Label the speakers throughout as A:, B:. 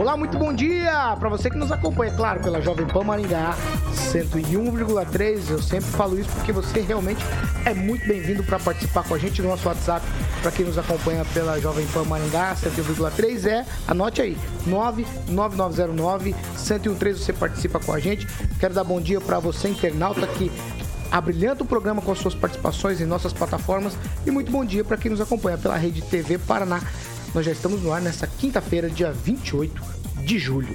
A: Olá, muito bom dia para você que nos acompanha, claro, pela Jovem Pan Maringá 101,3. Eu sempre falo isso porque você realmente é muito bem-vindo para participar com a gente no nosso WhatsApp. Para quem nos acompanha pela Jovem Pan Maringá 101,3 é, anote aí, 99909 1013 você participa com a gente. Quero dar bom dia para você internauta que abrilhanta o programa com suas participações em nossas plataformas e muito bom dia para quem nos acompanha pela Rede TV Paraná nós já estamos no ar nessa quinta-feira, dia 28 de julho.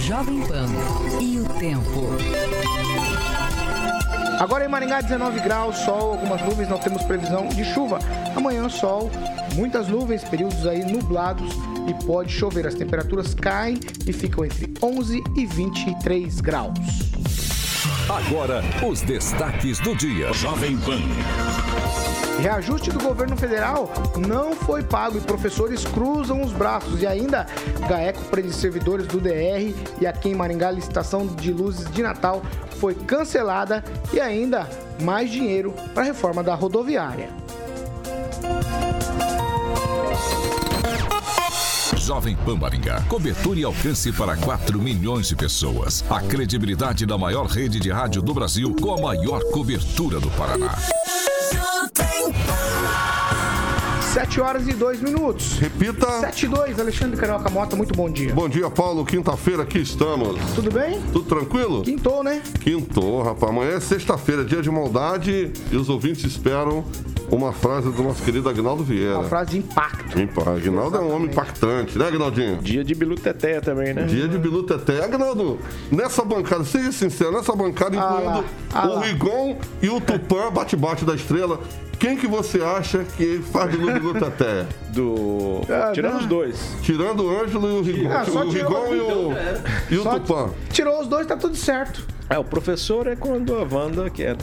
B: Jovem Pan e o tempo.
A: Agora em Maringá, 19 graus, sol, algumas nuvens, não temos previsão de chuva. Amanhã, sol, muitas nuvens, períodos aí nublados e pode chover. As temperaturas caem e ficam entre 11 e 23 graus.
C: Agora, os destaques do dia. Jovem Pan.
A: Reajuste do governo federal não foi pago e professores cruzam os braços. E ainda, GAECO prende servidores do DR e aqui em Maringá licitação de luzes de Natal foi cancelada e ainda mais dinheiro para a reforma da rodoviária.
C: Jovem Pan Maringá. Cobertura e alcance para 4 milhões de pessoas. A credibilidade da maior rede de rádio do Brasil com a maior cobertura do Paraná.
A: 7 horas e 2 minutos.
D: Repita.
A: 7 e 2, Alexandre Carioca Mota, muito bom dia.
D: Bom dia, Paulo. Quinta-feira aqui estamos.
A: Tudo bem?
D: Tudo tranquilo?
A: Quintou, né?
D: Quintou, rapaz. Amanhã é sexta-feira, dia de maldade e os ouvintes esperam uma frase do nosso querido Agnaldo Vieira.
A: Uma frase de impacto.
D: Impacto. Agnaldo é um homem impactante, né, Agnaldinho?
E: Dia de Bilu Teteia também, né?
D: Dia de Bilu Teteia. Agnaldo, nessa bancada, seja sincero, nessa bancada,
A: Ah
D: incluindo
A: ah
D: o. Rigon e o Tupã, bate-bate da estrela, quem que você acha que faz de Bilu Teteia?
E: Do.
A: Ah,
E: Tirando
A: não.
E: os dois.
D: Tirando o Ângelo e o Rigon.
A: Ah, só
D: o Rigon e o, e o Tupã.
A: Tirou os dois, tá tudo certo.
E: É, o professor é quando a Wanda quer.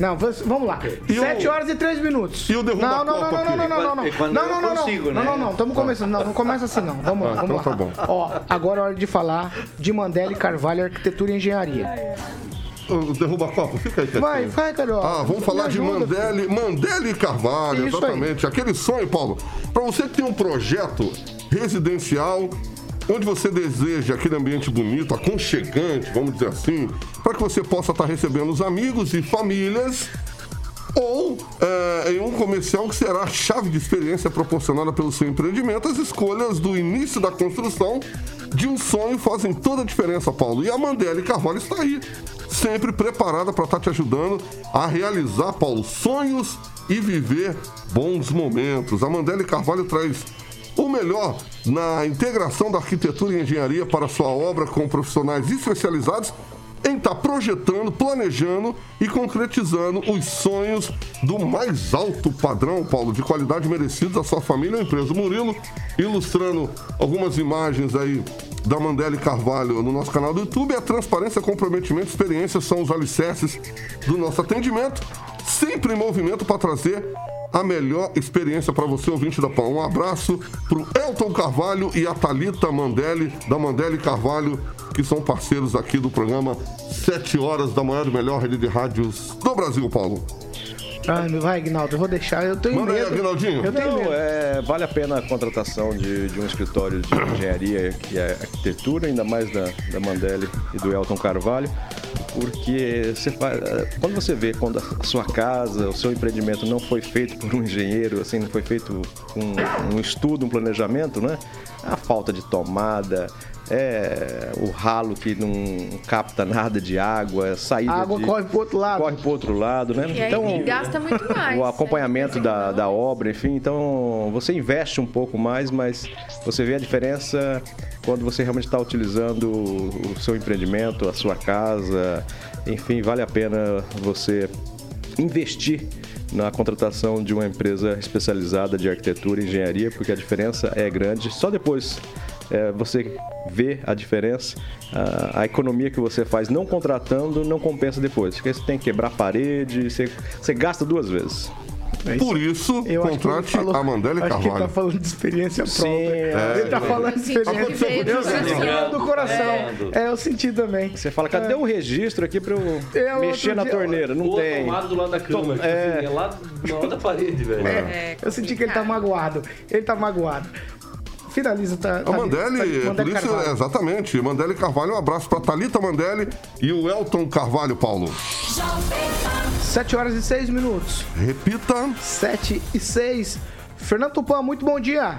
A: Não, vamos lá.
D: E o-
A: 7 horas e 3 minutos.
D: E o derruba
A: não,
D: a
A: não,
D: Copa
A: não, não, não, não, não, não.
F: Quando
A: Não, não, não, não.
F: consigo,
A: Não,
F: né?
A: não, não. Estamos começando. Não, não começa assim, não. Vamos lá,
D: Ah,
A: vamos
D: então
A: lá.
D: tá bom.
A: Ó, agora é hora de falar de Mandela e Carvalho, Arquitetura e Engenharia.
D: Derruba a Copa, fica aí, quietinho.
A: Vai, vai, Carioca.
D: Ah, vamos falar de
A: ajuda,
D: Mandele, Mandele e Carvalho,
A: Isso
D: exatamente. Aquele sonho, Paulo. Para você que tem um projeto residencial, onde você deseja aquele ambiente bonito, aconchegante, vamos dizer assim, para que você possa estar recebendo os amigos e famílias. Ou é, em um comercial que será a chave de experiência proporcionada pelo seu empreendimento, as escolhas do início da construção de um sonho fazem toda a diferença, Paulo. E a Mandela Carvalho está aí, sempre preparada para estar te ajudando a realizar, Paulo, sonhos e viver bons momentos. A Mandela Carvalho traz o melhor na integração da arquitetura e engenharia para sua obra com profissionais especializados em estar projetando, planejando e concretizando os sonhos do mais alto padrão, Paulo, de qualidade merecidos à sua família à empresa. Murilo, ilustrando algumas imagens aí da Mandela e Carvalho no nosso canal do YouTube. A transparência, comprometimento, experiência são os alicerces do nosso atendimento, sempre em movimento para trazer a melhor experiência para você, ouvinte da Pão. Um abraço pro Elton Carvalho e a Thalita Mandelli, da Mandelli Carvalho, que são parceiros aqui do programa 7 horas da manhã do melhor rede de rádios do Brasil, Paulo.
A: Ai, meu, vai, Aguinaldo, eu vou deixar. Eu tenho
D: Manda aí,
A: medo.
D: Aguinaldinho.
A: Eu tenho
E: Não,
A: medo.
E: é, vale a pena a contratação de, de um escritório de engenharia e arquitetura, ainda mais da, da Mandelli e do Elton Carvalho, porque você faz, quando você vê quando a sua casa, o seu empreendimento não foi feito por um engenheiro, assim, não foi feito um, um estudo, um planejamento, né? A falta de tomada, é o ralo que não capta nada de água, saída
A: A água
E: de,
A: corre pro outro lado.
E: corre pro outro lado, né?
G: E aí gasta muito mais.
E: o acompanhamento
G: né?
E: da, da obra, enfim, então você investe um pouco mais, mas você vê a diferença quando você realmente está utilizando o seu empreendimento, a sua casa, enfim, vale a pena você investir na contratação de uma empresa especializada de arquitetura e engenharia, porque a diferença é grande. Só depois é, você vê a diferença, a, a, economia que você faz não contratando não compensa depois, porque você tem que quebrar parede, você, você gasta duas vezes.
D: É Por isso, eu contrate falou, a Mandela Carvalho. Acho que ele
A: tá falando de experiência própria. Sim, é, ele tá falando de experiência. Eu senti do coração. É, eu senti também.
E: Você fala, cadê é. o registro aqui pra eu, eu mexer na dia, torneira? Não tem.
F: tomado do lado da cama. É. Assim, é lá do lado da parede, velho.
A: É, eu senti que ele tá magoado. Ele tá magoado finaliza. Tá,
D: tá a Mandelli, tá, por isso, Carvalho. exatamente. Mandelli Carvalho, um abraço para Talita Mandelli e o Elton Carvalho, Paulo.
A: 7 horas e 6 minutos.
D: Repita.
A: 7 e 6. Fernando Tupan, muito bom dia.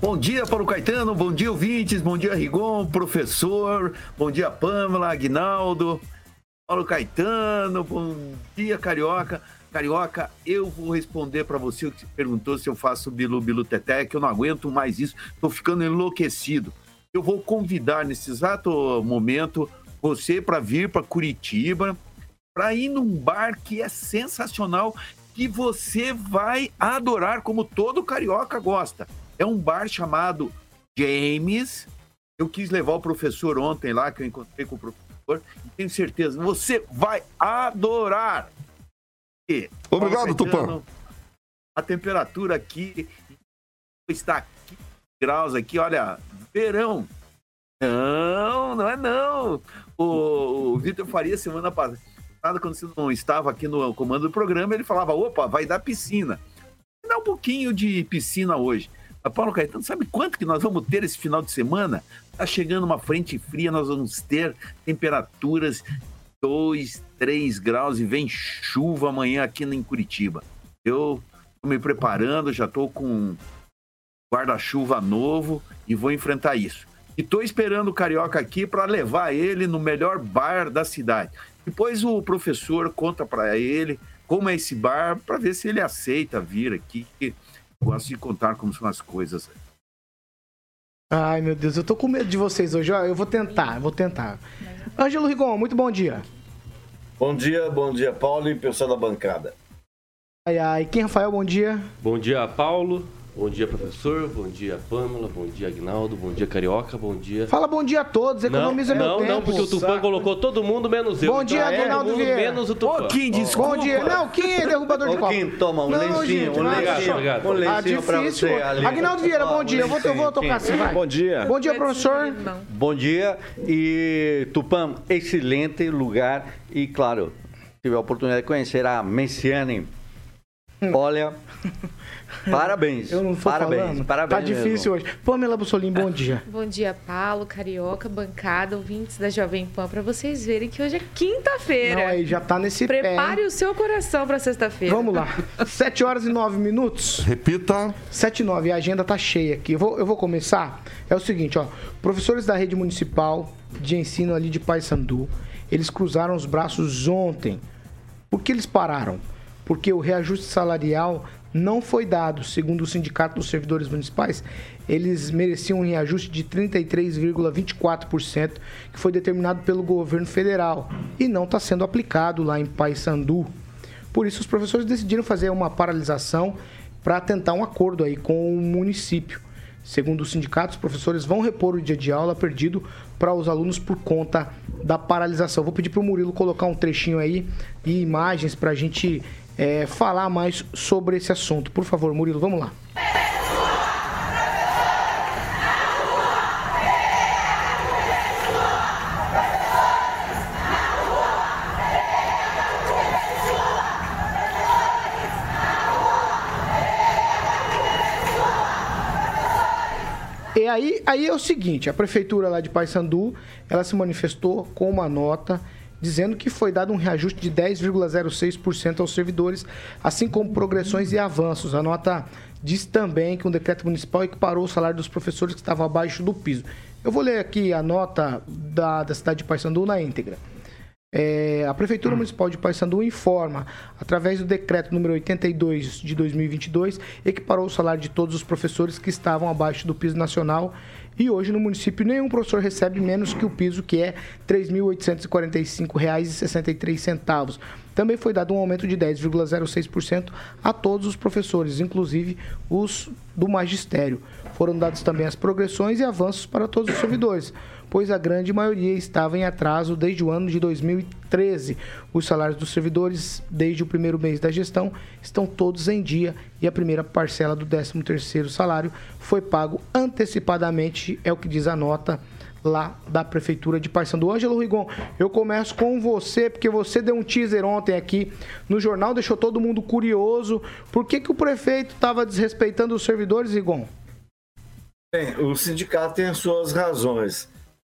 H: Bom dia, Paulo Caetano. Bom dia, ouvintes. Bom dia, Rigon, professor. Bom dia, Pamela, Aguinaldo. Paulo Caetano. Bom dia, Carioca. Carioca, eu vou responder para você que perguntou se eu faço Bilu Bilu Teté, que eu não aguento mais isso, estou ficando enlouquecido. Eu vou convidar nesse exato momento você para vir para Curitiba, para ir num bar que é sensacional, que você vai adorar, como todo carioca gosta. É um bar chamado James. Eu quis levar o professor ontem lá, que eu encontrei com o professor, e tenho certeza, você vai adorar.
D: Obrigado, Tupã.
H: A temperatura aqui está 15 graus aqui, olha, verão. Não, não é não. O, o Vitor Faria, semana passada, quando você não estava aqui no comando do programa, ele falava, opa, vai dar piscina. Dá um pouquinho de piscina hoje. Mas, Paulo Caetano, sabe quanto que nós vamos ter esse final de semana? Tá chegando uma frente fria, nós vamos ter temperaturas 2, 3 graus e vem chuva amanhã aqui em Curitiba. Eu estou me preparando, já estou com guarda-chuva novo e vou enfrentar isso. E estou esperando o Carioca aqui para levar ele no melhor bar da cidade. Depois o professor conta para ele como é esse bar, para ver se ele aceita vir aqui. Gosto de contar como são as coisas.
A: Ai, meu Deus, eu tô com medo de vocês hoje. Eu vou tentar, eu vou tentar. Ângelo Rigon, muito bom dia.
I: Bom dia, bom dia, Paulo e pessoal da bancada.
A: Ai, ai. Quem, Rafael, bom dia.
F: Bom dia, Paulo. Bom dia, professor. Bom dia, Pâmela. Bom dia, Agnaldo. Bom dia, Carioca. Bom dia.
A: Fala bom dia a todos, economiza
F: não,
A: meu
F: não,
A: tempo.
F: Não, porque o Tupã colocou todo mundo menos eu.
A: Bom dia, então, Agnaldo
F: é,
A: Vieira.
F: Menos o Tupã.
A: Ô, Kim, desculpa. Bom dia. Não, Kim é derrubador de copo. Kim,
I: toma um não, lencinho, gente, um lencinho.
F: Obrigado,
I: um lencinho
A: ah, pra você ali. Agnaldo Vieira, bom dia. Eu vou, eu vou tocar assim, vai.
E: Bom dia.
A: Bom dia, professor.
I: Bom dia. E, Tupã, excelente lugar. E, claro, tive a oportunidade de conhecer a Messiane. Hum. Olha, Parabéns.
A: Eu não tô
I: parabéns,
A: falando.
I: Parabéns.
A: Tá difícil mesmo. hoje. Pamela Bussolim, bom dia.
G: Bom dia, Paulo, Carioca, bancada, ouvintes da Jovem Pan, para vocês verem que hoje é quinta-feira.
A: Não, aí já tá nesse
G: Prepare
A: pé.
G: o seu coração para sexta-feira.
A: Vamos lá. 7 horas e 9 minutos.
D: Repita.
A: 7 e 9. A agenda tá cheia aqui. Eu vou, eu vou começar. É o seguinte, ó. Professores da rede municipal de ensino ali de Paysandu, eles cruzaram os braços ontem. Por que eles pararam? Porque o reajuste salarial não foi dado. Segundo o Sindicato dos Servidores Municipais, eles mereciam um reajuste de 33,24%, que foi determinado pelo governo federal e não está sendo aplicado lá em Paysandu. Por isso, os professores decidiram fazer uma paralisação para tentar um acordo aí com o município. Segundo o sindicato, os professores vão repor o dia de aula perdido para os alunos por conta da paralisação. Vou pedir para o Murilo colocar um trechinho aí e imagens para a gente é, falar mais sobre esse assunto. Por favor, Murilo, vamos lá. E aí, aí é o seguinte, a prefeitura lá de Paysandu, ela se manifestou com uma nota dizendo que foi dado um reajuste de 10,06% aos servidores, assim como progressões e avanços. A nota diz também que um decreto municipal equiparou o salário dos professores que estavam abaixo do piso. Eu vou ler aqui a nota da, da cidade de Paysandu na íntegra. É, a Prefeitura Municipal de Paysandu informa, através do decreto número 82 de 2022, equiparou o salário de todos os professores que estavam abaixo do piso nacional e hoje no município nenhum professor recebe menos que o piso, que é R$ 3.845,63. Também foi dado um aumento de 10,06% a todos os professores, inclusive os do magistério. Foram dados também as progressões e avanços para todos os servidores, pois a grande maioria estava em atraso desde o ano de 2013. Os salários dos servidores, desde o primeiro mês da gestão, estão todos em dia e a primeira parcela do 13º salário foi pago antecipadamente, é o que diz a nota lá da Prefeitura de Paysandu. Ângelo Rigon, eu começo com você, porque você deu um teaser ontem aqui no jornal, deixou todo mundo curioso. Por que, que o prefeito estava desrespeitando os servidores, Rigon?
J: Bem, o sindicato tem as suas razões.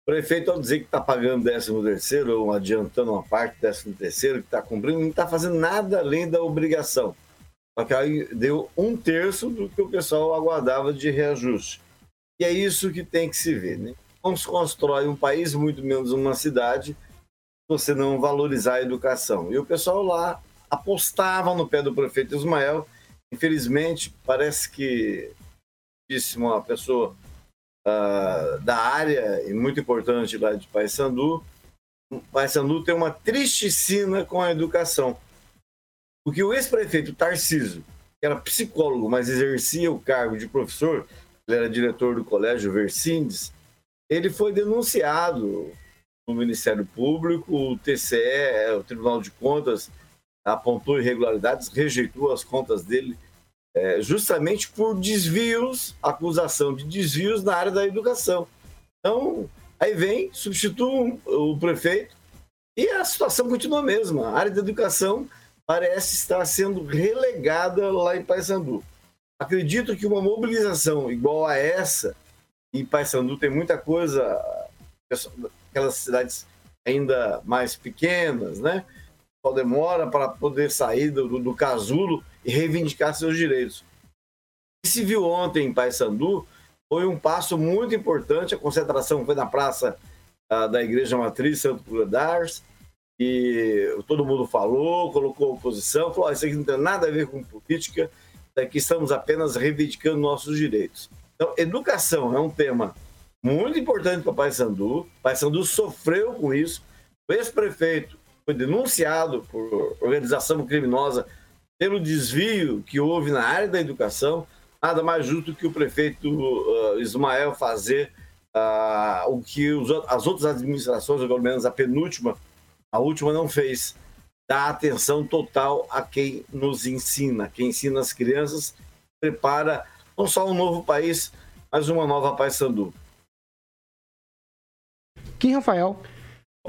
J: Prefeito, ao dizer que está pagando 13 terceiro, ou adiantando uma parte do 13 terceiro, que está cumprindo, não está fazendo nada além da obrigação. Só que aí deu um terço do que o pessoal aguardava de reajuste. E é isso que tem que se ver. Né? Como se constrói um país, muito menos uma cidade, você não valorizar a educação. E o pessoal lá apostava no pé do prefeito Ismael. Infelizmente, parece que disse uma pessoa uh, da área e muito importante lá de Paysandu, Paysandu tem uma triste sina com a educação. Porque o ex-prefeito Tarciso, que era psicólogo, mas exercia o cargo de professor, ele era diretor do colégio Versindes, ele foi denunciado no Ministério Público, o TCE, o Tribunal de Contas, apontou irregularidades, rejeitou as contas dele é, justamente por desvios, acusação de desvios na área da educação. Então, aí vem, substitui o prefeito e a situação continua a mesma. A área da educação parece estar sendo relegada lá em Paysandu. Acredito que uma mobilização igual a essa, em Paysandu tem muita coisa, aquelas cidades ainda mais pequenas, né? Só demora para poder sair do, do casulo e reivindicar seus direitos. Que se viu ontem em Paysandu foi um passo muito importante. A concentração foi na praça uh, da Igreja Matriz Santo Cruz e todo mundo falou, colocou oposição, falou: oh, isso aqui não tem nada a ver com política, daqui estamos apenas reivindicando nossos direitos. Então, educação é um tema muito importante para Paysandu. Paysandu sofreu com isso. O ex-prefeito foi denunciado por organização criminosa pelo desvio que houve na área da educação, nada mais justo que o prefeito uh, Ismael fazer uh, o que os, as outras administrações, ou pelo menos a penúltima, a última não fez, dar atenção total a quem nos ensina, quem ensina as crianças, prepara não só um novo país, mas uma nova Paysandu.
A: Kim Rafael.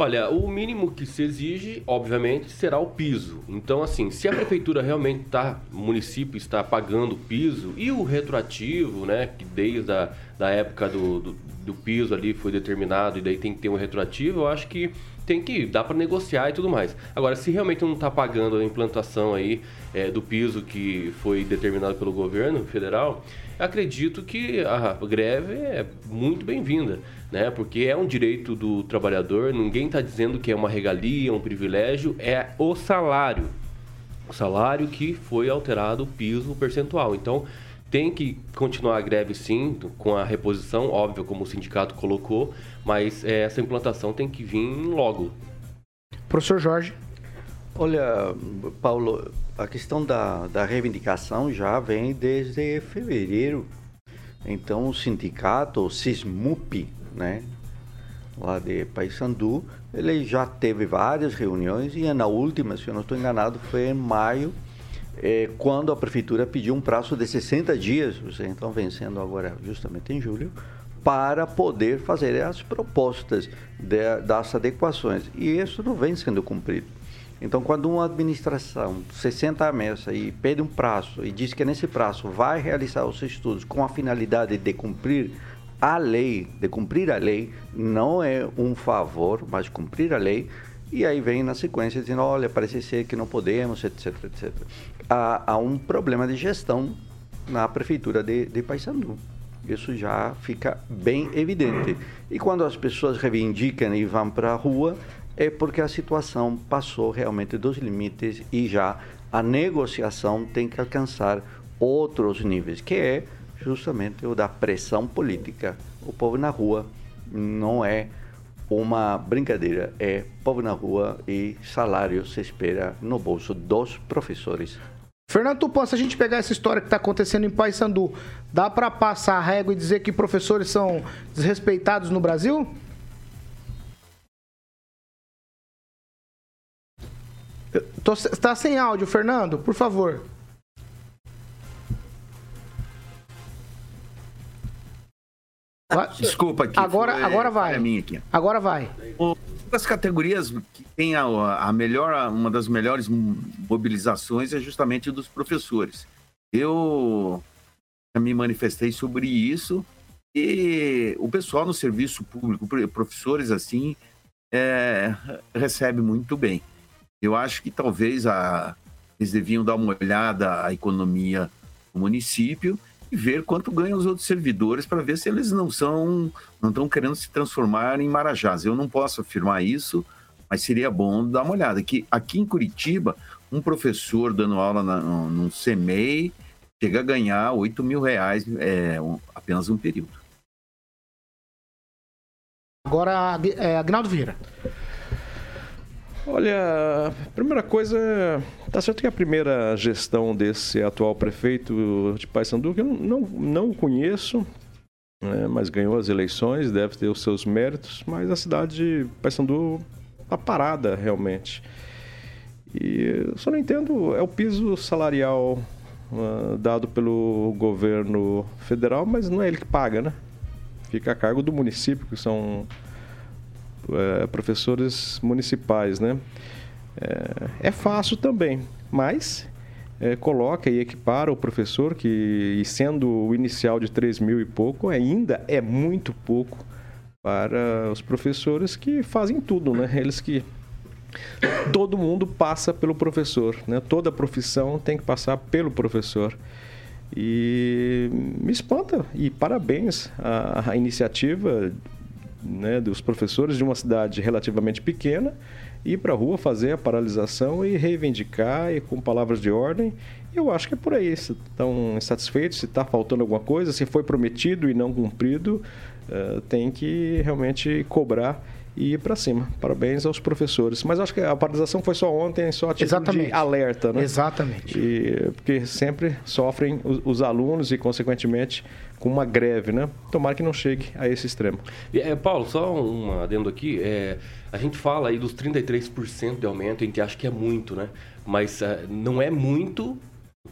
F: Olha, o mínimo que se exige, obviamente, será o piso. Então, assim, se a prefeitura realmente está, o município está pagando o piso e o retroativo, né, que desde a da época do, do, do piso ali foi determinado e daí tem que ter um retroativo, eu acho que tem que dar para negociar e tudo mais. Agora, se realmente não está pagando a implantação aí é, do piso que foi determinado pelo governo federal, acredito que a greve é muito bem-vinda, né? Porque é um direito do trabalhador, ninguém está dizendo que é uma regalia, um privilégio, é o salário. O salário que foi alterado o piso percentual. Então, tem que continuar a greve sim, com a reposição, óbvio, como o sindicato colocou, mas é, essa implantação tem que vir logo.
A: Professor Jorge.
I: Olha, Paulo, a questão da, da reivindicação já vem desde fevereiro. Então, o sindicato, o SISMUP, né, lá de Paysandu, ele já teve várias reuniões e na última, se eu não estou enganado, foi em maio, é, quando a prefeitura pediu um prazo de 60 dias, vocês estão vencendo agora justamente em julho, para poder fazer as propostas de, das adequações. E isso não vem sendo cumprido. Então, quando uma administração se senta à mesa e pede um prazo e diz que nesse prazo vai realizar os estudos com a finalidade de cumprir a lei, de cumprir a lei, não é um favor, mas cumprir a lei, e aí vem na sequência dizendo, olha, parece ser que não podemos, etc, etc. Há, há um problema de gestão na prefeitura de, de Paysandu. Isso já fica bem evidente. E quando as pessoas reivindicam e vão para a rua, é porque a situação passou realmente dos limites e já a negociação tem que alcançar outros níveis, que é justamente o da pressão política. O povo na rua não é uma brincadeira. É povo na rua e salário se espera no bolso dos professores.
A: Fernando Tupan, se a gente pegar essa história que está acontecendo em Paysandu, dá para passar a régua e dizer que professores são desrespeitados no Brasil? Está sem áudio, Fernando, por favor.
H: Vai. Desculpa aqui.
A: Agora,
H: foi-
A: agora vai.
H: falha minha aqui.
A: Agora vai.
H: Uma das categorias que tem a, a melhor, uma das melhores mobilizações é justamente dos professores. Eu me manifestei sobre isso e o pessoal no serviço público, pro- professores assim, é, recebe muito bem. Eu acho que talvez a, eles deviam dar uma olhada à economia do município e ver quanto ganham os outros servidores para ver se eles não são não estão querendo se transformar em marajás. Eu não posso afirmar isso, mas seria bom dar uma olhada. Que aqui em Curitiba, um professor dando aula na, num CMEI chega a ganhar 8 mil reais é, um- apenas um período.
A: Agora, é, Agnaldo Vieira.
E: Olha, a primeira coisa, tá certo que a primeira gestão desse atual prefeito de Paysandu, que eu não, não conheço, né, mas ganhou as eleições, deve ter os seus méritos, mas a cidade de Paysandu tá parada realmente. E eu só não entendo, é o piso salarial ah, dado pelo governo federal, mas não é ele que paga, né? Fica a cargo do município, que são é, professores municipais, né? É, é fácil também, mas é, coloca e equipara o professor que, sendo o inicial de 3 mil e pouco, ainda é muito pouco para os professores que fazem tudo, né? Eles que todo mundo passa pelo professor, né? Toda profissão tem que passar pelo professor. E me espanta e parabéns à, à iniciativa né, dos professores de uma cidade relativamente pequena ir para a rua fazer a paralisação e reivindicar e com palavras de ordem. Eu acho que é por aí. Se estão insatisfeitos, se está faltando alguma coisa, se foi prometido e não cumprido, eh, tem que realmente cobrar e ir para cima. Parabéns aos professores. Mas acho que a paralisação foi só ontem, só a título
A: Exatamente.
E: de alerta, né?
A: Exatamente.
E: E, porque sempre sofrem os, os alunos e, consequentemente, com uma greve, né? Tomara que não chegue a esse extremo.
F: E, é, Paulo, só um adendo aqui. É, a gente fala aí dos 33% de aumento, a gente acha que é muito, né? Mas é, não é muito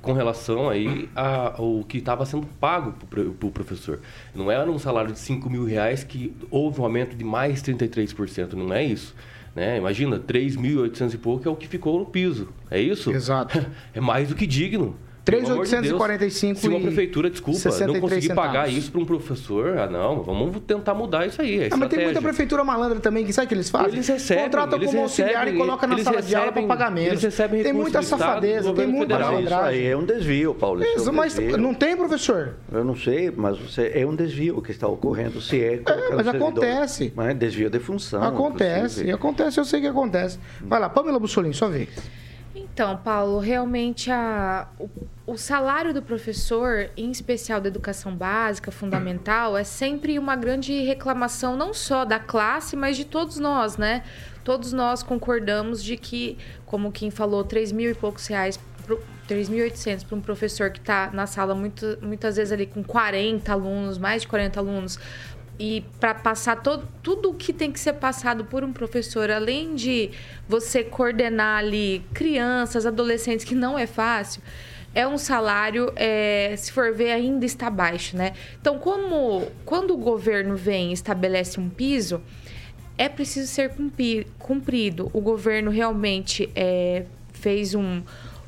F: com relação aí ao que estava sendo pago para o professor. Não era um salário de 5 mil reais que houve um aumento de mais 33%, não é isso. Né? Imagina, 3.800 e pouco é o que ficou no piso, é isso?
A: Exato.
F: É mais do que digno. Pelo amor de Deus.
A: 3.845
F: Se uma
A: e
F: prefeitura, desculpa,
A: 63
F: não conseguir pagar
A: centavos.
F: isso para um professor, ah não, vamos tentar mudar isso aí. É
A: Ah, mas tem muita prefeitura malandra também, que sabe o que eles fazem?
F: Eles recebem,
A: Contrata
F: eles
A: como auxiliar
F: recebem,
A: e coloca na sala de aula para
F: recebem-
A: pagar menos.
F: eles recebem
A: Tem muita safadeza, tem muita malandragem.
I: é um desvio, Paulo. Isso é um
A: mas
I: desvio.
A: não tem, professor?
I: Eu não sei, mas você, é um desvio que está ocorrendo. Se é, colocar
A: mas acontece.
I: Mas é desvio de função.
A: acontece, acontece, eu sei que acontece. Vai lá, Pamela Bussolini, sua vez.
G: Então, Paulo, realmente a, o, o salário do professor, em especial da educação básica, fundamental, é sempre uma grande reclamação, não só da classe, mas de todos nós, né? Todos nós concordamos de que, como quem falou, 3 mil e poucos reais, pro- 3.800 para um professor que está na sala muito, muitas vezes ali com 40 alunos, mais de 40 alunos, e para passar todo, tudo o que tem que ser passado por um professor, além de você coordenar ali crianças, adolescentes, que não é fácil, é um salário, é, se for ver, ainda está baixo, né? Então, como quando o governo vem e estabelece um piso, é preciso ser cumpri- cumprido. O governo realmente é, fez um,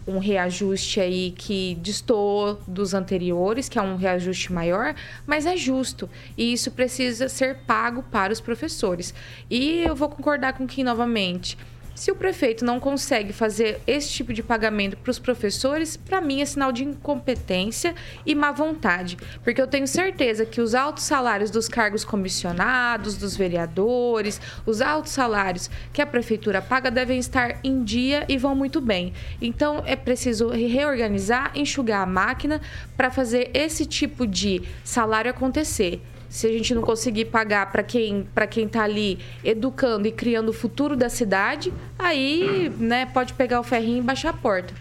G: um reajuste aí que destoou dos anteriores, que é um reajuste maior, mas é justo. E isso precisa ser pago para os professores. E eu vou concordar com Kim novamente. Se o prefeito não consegue fazer esse tipo de pagamento para os professores, para mim é sinal de incompetência e má vontade. Porque eu tenho certeza que os altos salários dos cargos comissionados, dos vereadores, os altos salários que a prefeitura paga devem estar em dia e vão muito bem. Então é preciso reorganizar, enxugar a máquina para fazer esse tipo de salário acontecer. Se a gente não conseguir pagar para quem para quem está ali educando e criando o futuro da cidade, aí, né, pode pegar o ferrinho e baixar a porta.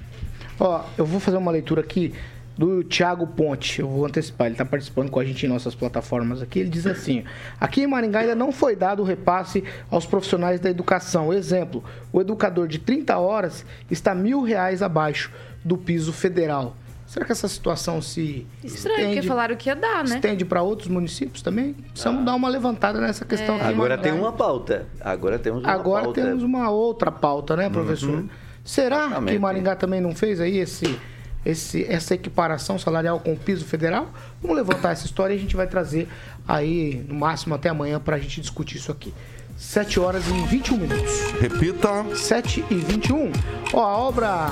A: Ó, eu vou fazer uma leitura aqui do Thiago Ponte. Eu vou antecipar, ele está participando com a gente em nossas plataformas aqui. Ele diz assim: aqui em Maringá ainda não foi dado o repasse aos profissionais da educação. Exemplo: o educador de 30 horas está mil reais abaixo do piso federal. Será que essa situação se
G: Estranho,
A: estende,
G: porque falaram que ia dar, né?
A: estende para outros municípios também? Precisamos dar uma levantada nessa questão aqui em
I: Agora tem uma pauta. Agora temos uma
A: Agora
I: pauta.
A: temos uma outra pauta, né, professor?
I: Uhum.
A: Será que
I: Exatamente.
A: Maringá também não fez aí esse, esse, essa equiparação salarial com o piso federal? Vamos levantar essa história e a gente vai trazer aí, no máximo até amanhã, para a gente discutir isso aqui. 7 horas e 21 minutos.
D: Repita.
A: 7 e 21. Ó, a obra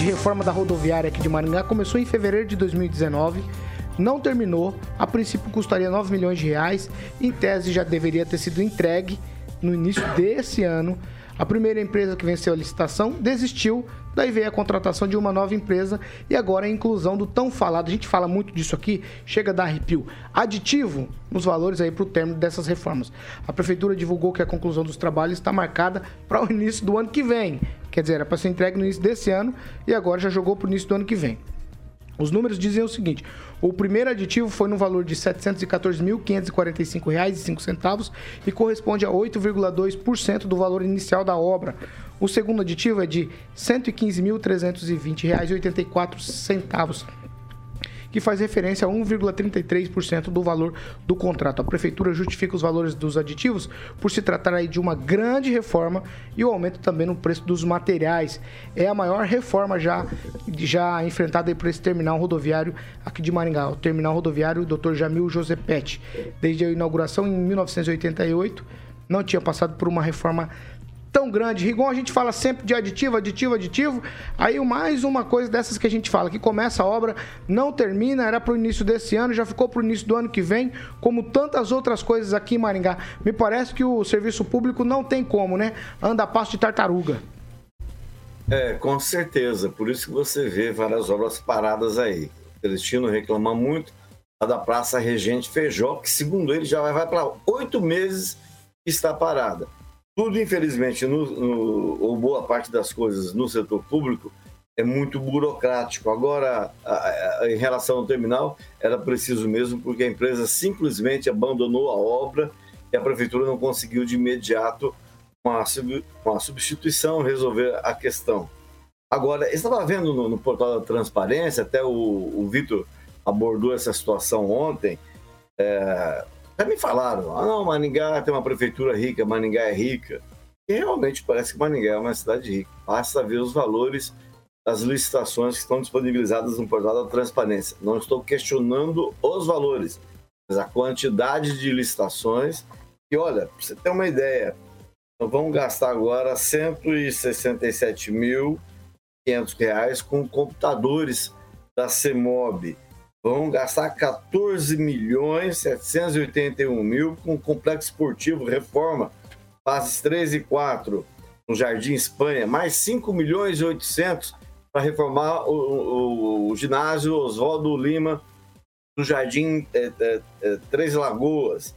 A: de reforma da rodoviária aqui de Maringá começou em fevereiro de 2019, não terminou, a princípio custaria 9 milhões de reais, em tese já deveria ter sido entregue no início desse ano. A primeira empresa que venceu a licitação desistiu, daí veio a contratação de uma nova empresa e agora a inclusão do tão falado, a gente fala muito disso aqui, chega a dar arrepio, aditivo nos valores aí para o término dessas reformas. A prefeitura divulgou que a conclusão dos trabalhos está marcada para o início do ano que vem, quer dizer, era para ser entregue no início desse ano e agora já jogou para o início do ano que vem. Os números dizem o seguinte: o primeiro aditivo foi no valor de R$ 714.545,05 e corresponde a 8,2% do valor inicial da obra. O segundo aditivo é de R$ 115.320,84 que faz referência a 1,33% do valor do contrato. A prefeitura justifica os valores dos aditivos por se tratar aí de uma grande reforma e o aumento também no preço dos materiais. É a maior reforma já, já enfrentada por esse terminal rodoviário aqui de Maringá, o terminal rodoviário Dr. Jamil Josepete. Desde a inauguração em 1988, não tinha passado por uma reforma tão grande. Rigon, a gente fala sempre de aditivo, aditivo, aditivo. Aí mais uma coisa dessas que a gente fala, que começa a obra, não termina, era para o início desse ano, já ficou para o início do ano que vem, como tantas outras coisas aqui em Maringá. Me parece que o serviço público não tem como, né? Anda a passo de tartaruga.
J: É, com certeza. Por isso que você vê várias obras paradas aí. O Celestino reclama muito a da Praça Regente Feijó, que segundo ele já vai para oito meses está parada. Tudo, infelizmente, no, no- ou boa parte das coisas no setor público é muito burocrático. Agora, a- a- em relação ao terminal, era preciso mesmo, porque a empresa simplesmente abandonou a obra e a prefeitura não conseguiu de imediato uma, uma substituição resolver a questão. Agora, estava vendo no, no portal da Transparência, até o, o Vitor abordou essa situação ontem. É, até me falaram: ah, não, Maringá tem uma prefeitura rica, Maringá é rica. E realmente parece que Maringá é uma cidade rica. Basta ver os valores das licitações que estão disponibilizadas no portal da Transparência. Não estou questionando os valores, mas a quantidade de licitações. E olha, para você ter uma ideia, nós vamos gastar agora 167.500 reais com computadores da CEMOB. Vão gastar 14 milhões 781 mil com complexo esportivo, reforma, fases 3 e 4 no Jardim Espanha, mais 5 milhões e 800 para reformar o, o- o ginásio Oswaldo Lima do Jardim eh, eh, eh, Três Lagoas.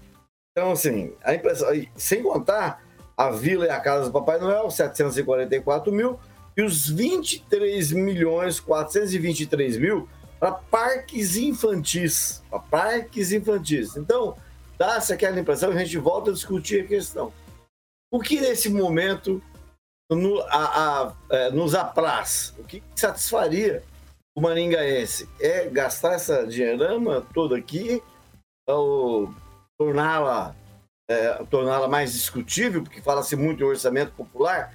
J: Então, assim, a impressão, sem contar a Vila e a Casa do Papai Noel, 744 mil, e os 23 milhões 423 mil para parques infantis. Para parques infantis. Então, dá-se aquela impressão, a gente volta a discutir a questão. O que nesse momento no- a- a- é, nos apraz? O que satisfaria o maringaense? É gastar essa dinheirama toda aqui torná-la é, torná-la mais discutível, porque fala-se muito em orçamento popular,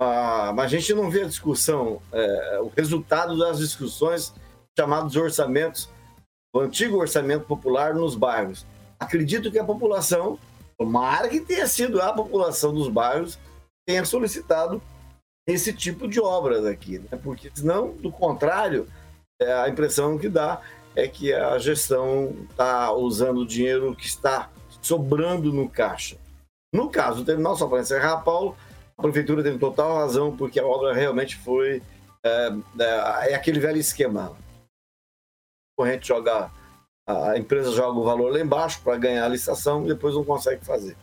J: ah, mas a gente não vê a discussão, é, o resultado das discussões chamados orçamentos, o antigo orçamento popular nos bairros. Acredito que a população, tomara que tenha sido a população dos bairros, tenha solicitado esse tipo de obras aqui, né? porque senão, do contrário, é, a impressão que dá é que a gestão está usando o dinheiro que está sobrando no caixa. No caso do terminal, só para encerrar, Paulo, a prefeitura tem total razão, porque a obra realmente foi. É, é, é aquele velho esquema. A corrente joga a empresa joga o valor lá embaixo para ganhar a licitação e depois não consegue fazer.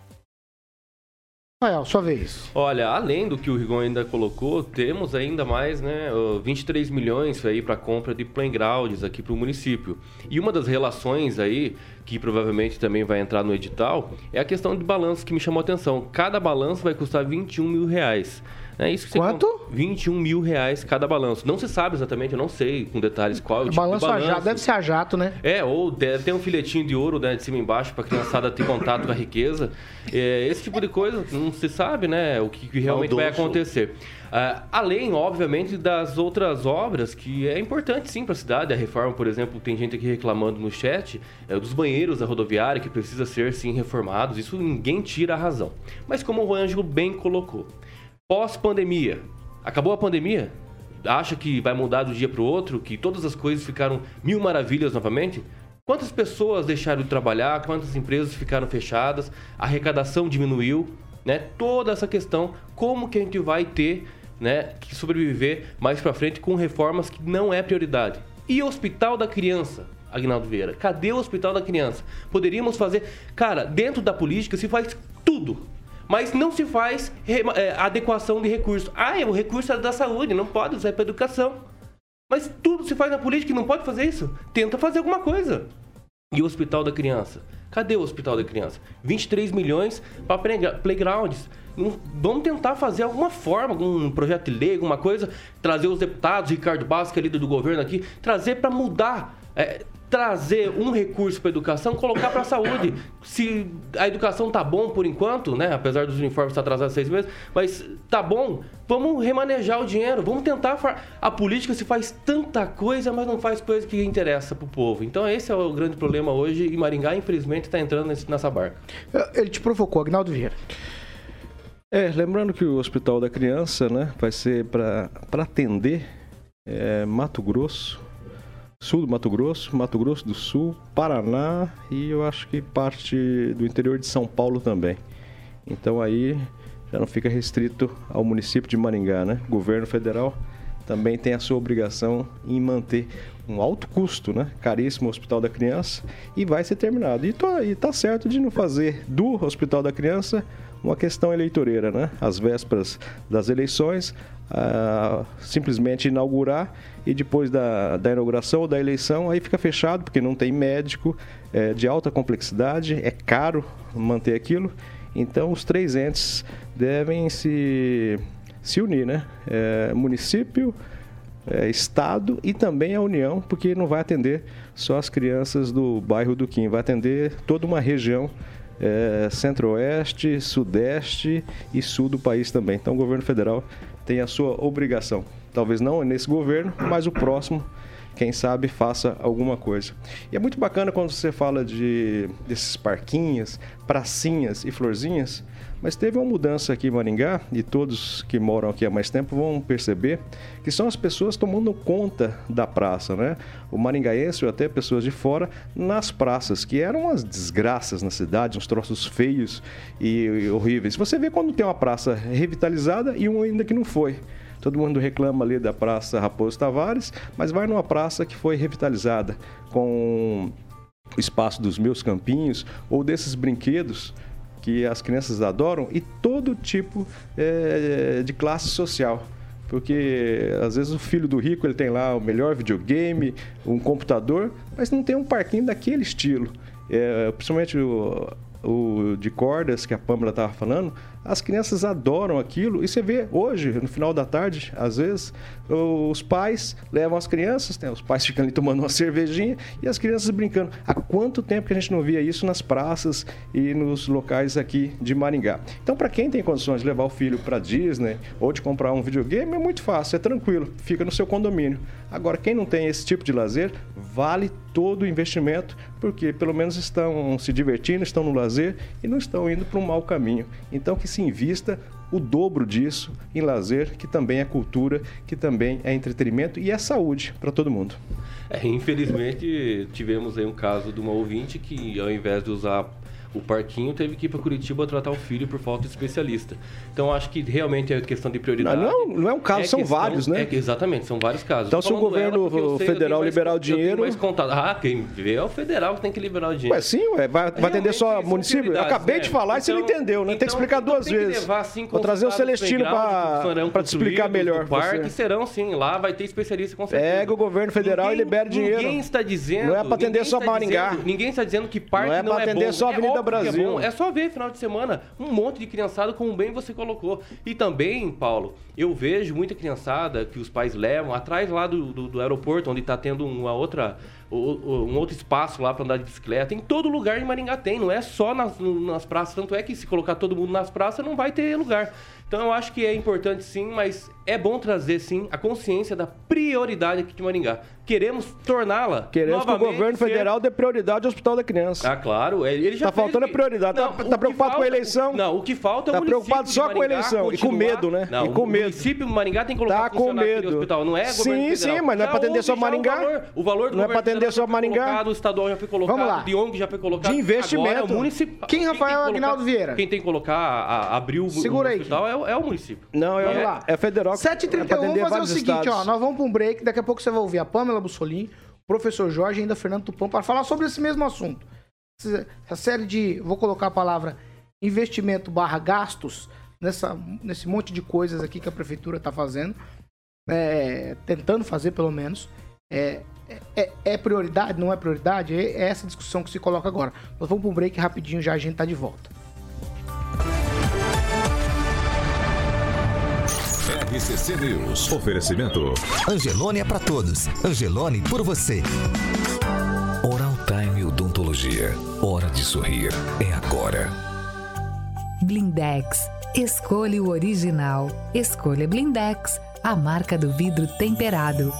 A: Rafael, sua vez.
F: Olha, além do que o Rigon ainda colocou, temos ainda mais, né, ó, 23 milhões aí para compra de playgrounds aqui para o município. E uma das relações aí, que provavelmente também vai entrar no edital, é a questão de balanço que me chamou a atenção. Cada balanço vai custar 21 mil reais. É isso que você
A: Quanto?
F: con- 21 mil reais cada balanço. Não se sabe exatamente, eu não sei com detalhes qual é o tipo
A: balanço
F: de
A: a
F: balanço.
A: jato, deve ser a jato, né?
F: É, ou deve ter um filetinho de ouro né, de cima e embaixo para a criançada ter contato com a riqueza. É, esse tipo de coisa não se sabe, né? O que, que realmente vai
I: Maldoso.
F: acontecer. Ah, além, obviamente, das outras obras que é importante sim para a cidade. A reforma, por exemplo, tem gente aqui reclamando no chat é, dos banheiros da rodoviária que precisa ser sim reformados. Isso ninguém tira a razão. Mas como o Ângelo bem colocou, pós-pandemia, acabou a pandemia? Acha que vai mudar do dia para o outro? Que todas as coisas ficaram mil maravilhas novamente? Quantas pessoas deixaram de trabalhar? Quantas empresas ficaram fechadas? A arrecadação diminuiu, né? Toda essa questão, como que a gente vai ter, né, que sobreviver mais para frente com reformas que não é prioridade? E o Hospital da Criança? Agnaldo Vieira, cadê o Hospital da Criança? Poderíamos fazer, cara, dentro da política se faz tudo, mas não se faz é, adequação de recursos. Ah, o recurso é da saúde, não pode usar para educação. Mas tudo se faz na política e não pode fazer isso. Tenta fazer alguma coisa. E o Hospital da Criança? Cadê o Hospital da Criança? 23 milhões para playgrounds. Vamos tentar fazer alguma forma, algum projeto de lei, alguma coisa, trazer os deputados, Ricardo Bastos, que é líder do governo aqui, trazer para mudar, é, trazer um recurso para educação, colocar para a saúde. Se a educação tá bom por enquanto, né, apesar dos uniformes estar atrasados seis meses, mas tá bom, vamos remanejar o dinheiro, vamos tentar. fa- A política se faz tanta coisa, mas não faz coisa que interessa pro povo. Então esse é o grande problema hoje e Maringá, infelizmente, está entrando nesse- nessa barca.
A: Ele te provocou, Agnaldo Vieira.
E: É, lembrando que o Hospital da Criança, né, vai ser para atender é, Mato Grosso, sul do Mato Grosso, Mato Grosso do Sul, Paraná e eu acho que parte do interior de São Paulo também. Então aí já não fica restrito ao município de Maringá, né? O governo federal também tem a sua obrigação em manter um alto custo, né? Caríssimo Hospital da Criança e vai ser terminado. E, tô, e tá certo de não fazer do Hospital da Criança uma questão eleitoreira, né? Às vésperas das eleições, ah, simplesmente inaugurar e depois da, da inauguração ou da eleição aí fica fechado porque não tem médico é de alta complexidade, é caro manter aquilo. Então os três entes devem se, se unir, né? É, município, é, Estado e também a União, porque não vai atender só as crianças do bairro do Quim, vai atender toda uma região é, centro-oeste, sudeste e sul do país também. Então o governo federal tem a sua obrigação. Talvez não nesse governo, mas o próximo, quem sabe, faça alguma coisa. E é muito bacana quando você fala de desses parquinhos, pracinhas e florzinhas, mas teve uma mudança aqui em Maringá e todos que moram aqui há mais tempo vão perceber que são as pessoas tomando conta da praça, né? O maringaense ou até pessoas de fora nas praças, que eram umas desgraças na cidade, uns troços feios e, horríveis. Você vê quando tem uma praça revitalizada e uma ainda que não foi. Todo mundo reclama ali da Praça Raposo Tavares, mas vai numa praça que foi revitalizada com o espaço dos meus campinhos ou desses brinquedos que as crianças adoram e todo tipo eh, de classe social. Porque às vezes o filho do rico ele tem lá o melhor videogame, um computador, mas não tem um parquinho daquele estilo. É, principalmente o, o de cordas que a Pamela estava falando, as crianças adoram aquilo. E você vê hoje, no final da tarde, às vezes, os pais levam as crianças, né? os pais ficam ali tomando uma cervejinha e as crianças brincando. Há quanto tempo que a gente não via isso nas praças e nos locais aqui de Maringá? Então, para quem tem condições de levar o filho para Disney ou de comprar um videogame, é muito fácil, é tranquilo, fica no seu condomínio. Agora, quem não tem esse tipo de lazer, vale todo o investimento, porque pelo menos estão se divertindo, estão no lazer e não estão indo para um mau caminho. Então, que se invista o dobro disso em lazer, que também é cultura, que também é entretenimento e é saúde para todo mundo.
F: É, infelizmente, tivemos aí um caso de uma ouvinte que, ao invés de usar o Parquinho teve que ir para Curitiba tratar o filho por falta de especialista. Então acho que realmente é questão de prioridade.
E: Não, não, não é um caso, são
F: questão-
E: vários, né?
F: é exatamente, são vários casos.
E: Então, se o governo
F: sei,
E: federal
F: mais-
E: liberar o dinheiro-
F: mais contato. Ah, quem vê é o federal que tem que liberar o dinheiro.
E: Ué, sim, ué, vai, vai atender só município? Eu acabei
F: né?
E: de falar e você não
F: Então-
E: entendeu, né? tem que
F: então-
E: explicar
F: então
E: duas vezes. Vou trazer o Celestino pra te explicar melhor.
F: parque, serão sim, lá vai ter especialista com certeza.
E: Pega o governo federal e libera dinheiro.
F: Ninguém está dizendo.
E: Não é pra atender
F: ninguém
E: só Maringá.
F: dizendo- ninguém está dizendo que parque
E: Não é
F: não
E: pra
F: é
E: atender só
F: É
E: Avenida
F: é
E: Brasil.
F: bom. É só ver final de semana um monte de criançada, como bem você colocou. E também, Paulo, eu vejo muita criançada que os pais levam atrás lá do, do, do aeroporto, onde está tendo uma outra, um outro espaço lá para andar de bicicleta. Em todo lugar em Maringá tem, não é só nas, nas praças. Tanto é que se colocar todo mundo nas praças, não vai ter lugar. Então eu acho que é importante sim, mas é bom trazer sim a consciência da prioridade aqui de Maringá. Queremos torná-la.
E: Queremos que o governo
F: ser-
E: federal dê prioridade ao Hospital da Criança.
F: Ah, claro. é, Ele já
E: Tá faltando
F: o que-
E: a prioridade. Tá-
F: Não,
E: tá
F: o que
E: preocupado com a
F: falta-
E: eleição?
F: Não, o que falta é o
E: Tá
F: município
E: preocupado
F: de
E: só com a eleição e com
F: continuar-
E: medo, né?
F: Não,
E: E com
F: o
E: medo.
F: município de Maringá tem que colocar
E: Tá com medo.
F: hospital. Não é
E: Sim,
F: governo
E: sim,
F: federal.
E: mas não é pra atender só Maringá.
F: O valor, o valor do
E: Não é atender
F: já foi
E: Maringá.
F: colocado, O estadual já foi colocado.
A: Vamos lá.
F: De ONG já foi colocado.
A: De investimento.
F: Agora, é o municipal.
A: Quem, Rafael
F: que colocar-
A: Aguinaldo Vieira?
F: Quem tem que colocar, a, a- abrir o,
A: Segura
F: o
A: aí,
F: hospital é, o- é o município.
E: Não, é,
A: Vamos lá.
E: é federal.
A: 7h31,
E: é pra
A: vamos fazer o seguinte,
E: estados.
A: ó. Nós vamos para um break. Daqui a pouco você vai ouvir a Pamela Bussolini, o professor Jorge e ainda Fernando Tupan para falar sobre esse mesmo assunto. Essa- Essa série de, vou colocar a palavra investimento barra gastos nessa, nesse monte de coisas aqui que a prefeitura está fazendo, é, tentando fazer pelo menos. É, é, é prioridade, não é prioridade? É, é essa discussão que se coloca agora. Nós vamos para um break rapidinho, já a gente tá de volta.
C: RCC News. Oferecimento.
K: Angelone é pra todos. Angelone por você.
C: Oral Time Odontologia. Hora de sorrir. É agora.
B: Blindex. Escolha o original. Escolha Blindex, a marca do vidro temperado.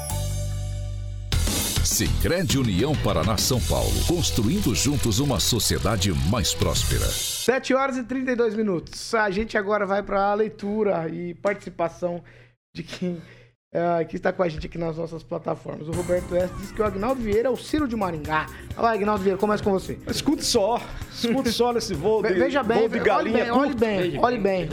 C: Sicredi União Paraná São Paulo. Construindo juntos uma sociedade mais próspera.
A: 7 horas e 32 minutos. A gente agora vai para a leitura e participação de quem ah, que está com a gente aqui nas nossas plataformas. O Roberto S. diz que o Agnaldo Vieira é o Ciro de Maringá. Olha lá, Agnaldo Vieira, começa com você.
E: Escute só. Escute só nesse voo de,
A: Ve- Veja bem,
E: voo de
A: olhe
E: galinha
A: bem, olhe
E: curto.
A: bem, olhe bem.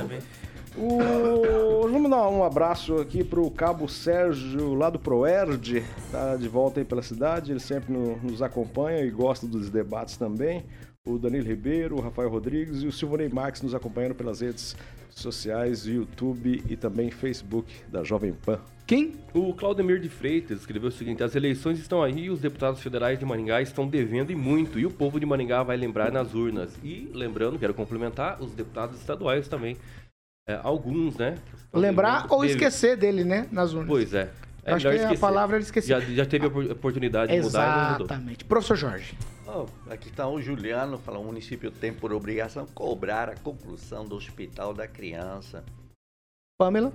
E: O... Vamos dar um abraço aqui pro Cabo Sérgio, lá do Proerd, tá de volta aí pela cidade, ele sempre no- nos acompanha e gosta dos debates também. O Danilo Ribeiro, o Rafael Rodrigues e o Silvonei Marques nos acompanhando pelas redes sociais, YouTube e também Facebook da Jovem Pan.
A: Quem?
F: O Claudemir de Freitas escreveu o seguinte: as eleições estão aí e os deputados federais de Maringá estão devendo e muito. E o povo de Maringá vai lembrar nas urnas. E lembrando, quero complementar, os deputados estaduais também. É, alguns, né?
A: Lembrar ou
F: deve-
A: esquecer dele, né? Nas urnas.
F: Pois é. É
A: acho que a
F: esquecer.
A: palavra era esquecer.
F: Já, já teve a opor- oportunidade de mudar.
A: Exatamente. Professor Jorge.
I: Oh, aqui está o Juliano, fala, o município tem por obrigação cobrar a conclusão do hospital da criança.
A: Pamela.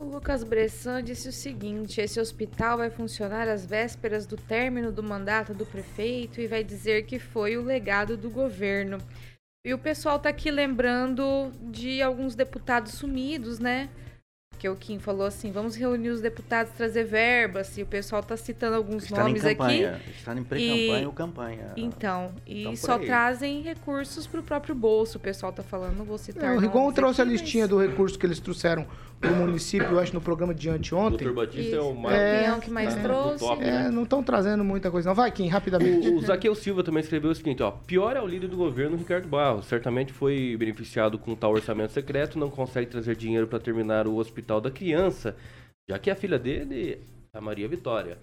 G: O Lucas Bressan disse o seguinte: esse hospital vai funcionar às vésperas do término do mandato do prefeito e vai dizer que foi o legado do governo. E o pessoal tá aqui lembrando de alguns deputados sumidos, né? Que o Kim falou assim: vamos reunir os deputados, trazer verbas. E o pessoal tá citando alguns
I: Está em
G: nomes aqui.
I: campanha, está em pré-campanha ou campanha.
G: Então, e
I: Então,
G: só
I: aí.
G: trazem recursos pro próprio bolso. O pessoal tá falando, não vou citar.
A: É, o Rigon
G: nomes
A: trouxe a
G: aqui,
A: listinha
G: mas-
A: do recurso que eles trouxeram pro município, eu acho, no programa de
F: O
A: anteontem.
F: Dr. Batista é o mais.
G: É o que mais
F: tá,
G: trouxe.
F: top,
A: É,
F: né?
A: não estão trazendo muita coisa, não. Vai, Kim, rapidamente.
F: O, o Zaqueu Silva também escreveu o seguinte, ó. Pior é o líder do governo, Ricardo Barros. Certamente foi beneficiado com tal orçamento secreto, não consegue trazer dinheiro para terminar o hospital da criança, já que a filha dele é a Maria Vitória.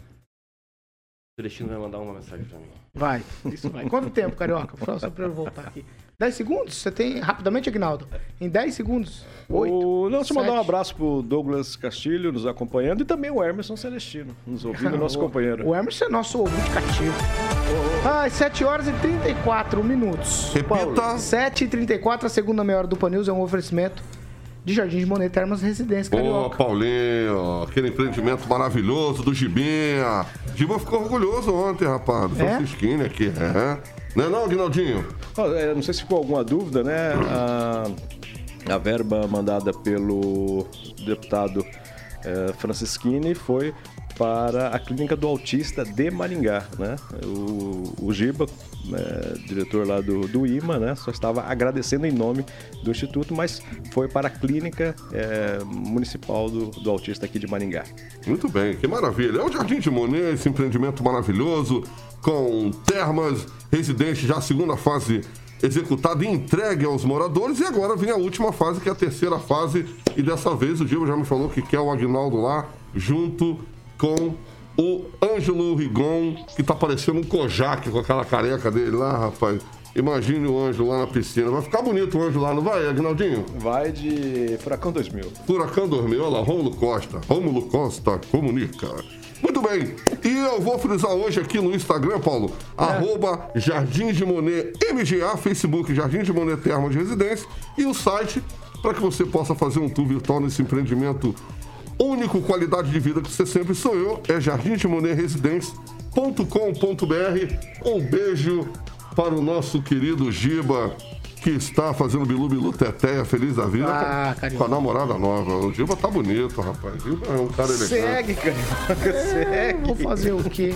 F: O Celestino vai mandar uma mensagem para mim.
A: Vai, isso vai. Quanto tempo, Carioca? Só pra eu voltar aqui. 10 segundos? Você tem rapidamente, Agnaldo? Em 10 segundos? 8.
E: O... Não, deixa eu mandar um abraço pro Douglas Castilho nos acompanhando e também o Emerson Celestino, nos ouvindo, nosso companheiro.
A: O Emerson é nosso ouvinte cativo. Ai, 7 horas e 34 minutos.
D: Repita.
A: 7 e 34 a segunda meia hora do Pan News é um oferecimento de Jardim de Monet Termas Residência
D: Ô,
A: Carioca.
D: Paulinho, aquele empreendimento maravilhoso do Gibinha. Gibinha ficou orgulhoso ontem, rapaz, do
A: É?
D: Francisquinho aqui. É. Não é não, Aguinaldinho?
E: Ó, é, não sei se ficou alguma dúvida, né? A, a verba mandada pelo deputado é, Francisquini foi
L: para a Clínica do Autista de Maringá, né? O, o Giba, né, diretor lá do, do IMA, né? Só estava agradecendo em nome do Instituto, mas foi para a Clínica é, Municipal do, do Autista aqui de Maringá.
D: Muito bem, que maravilha. É o Jardim de Monet, esse empreendimento maravilhoso, com termas, residências, já segunda fase executada e entregue aos moradores. E agora vem a última fase, que é a terceira fase. E dessa vez o Diego já me falou que quer o Agnaldo lá, junto com o Ângelo Rigon, que tá parecendo um Kojak com aquela careca dele lá, rapaz. Imagine o Ângelo lá na piscina. Vai ficar bonito o Ângelo lá, não vai, Agnaldinho?
L: Vai de Furacão 2000.
D: Furacão 2000, olha lá, Rômulo Costa. Rômulo Costa comunica. Muito bem. E eu vou frisar hoje aqui no Instagram, Paulo, é. arroba Jardim de Monet MGA, Facebook Jardim de Monet Termo de Residência e o site para que você possa fazer um tour virtual nesse empreendimento único qualidade de vida que você sempre sonhou é jardimdemonerresidência.com.br. Um beijo para o nosso querido Giba, que está fazendo Bilu Bilu Teteia, feliz da vida, ah, com, com, a namorada nova. O Giba tá bonito, rapaz. O Giba é um cara elegante.
A: Segue, Carioca, é, segue. Vou fazer o quê?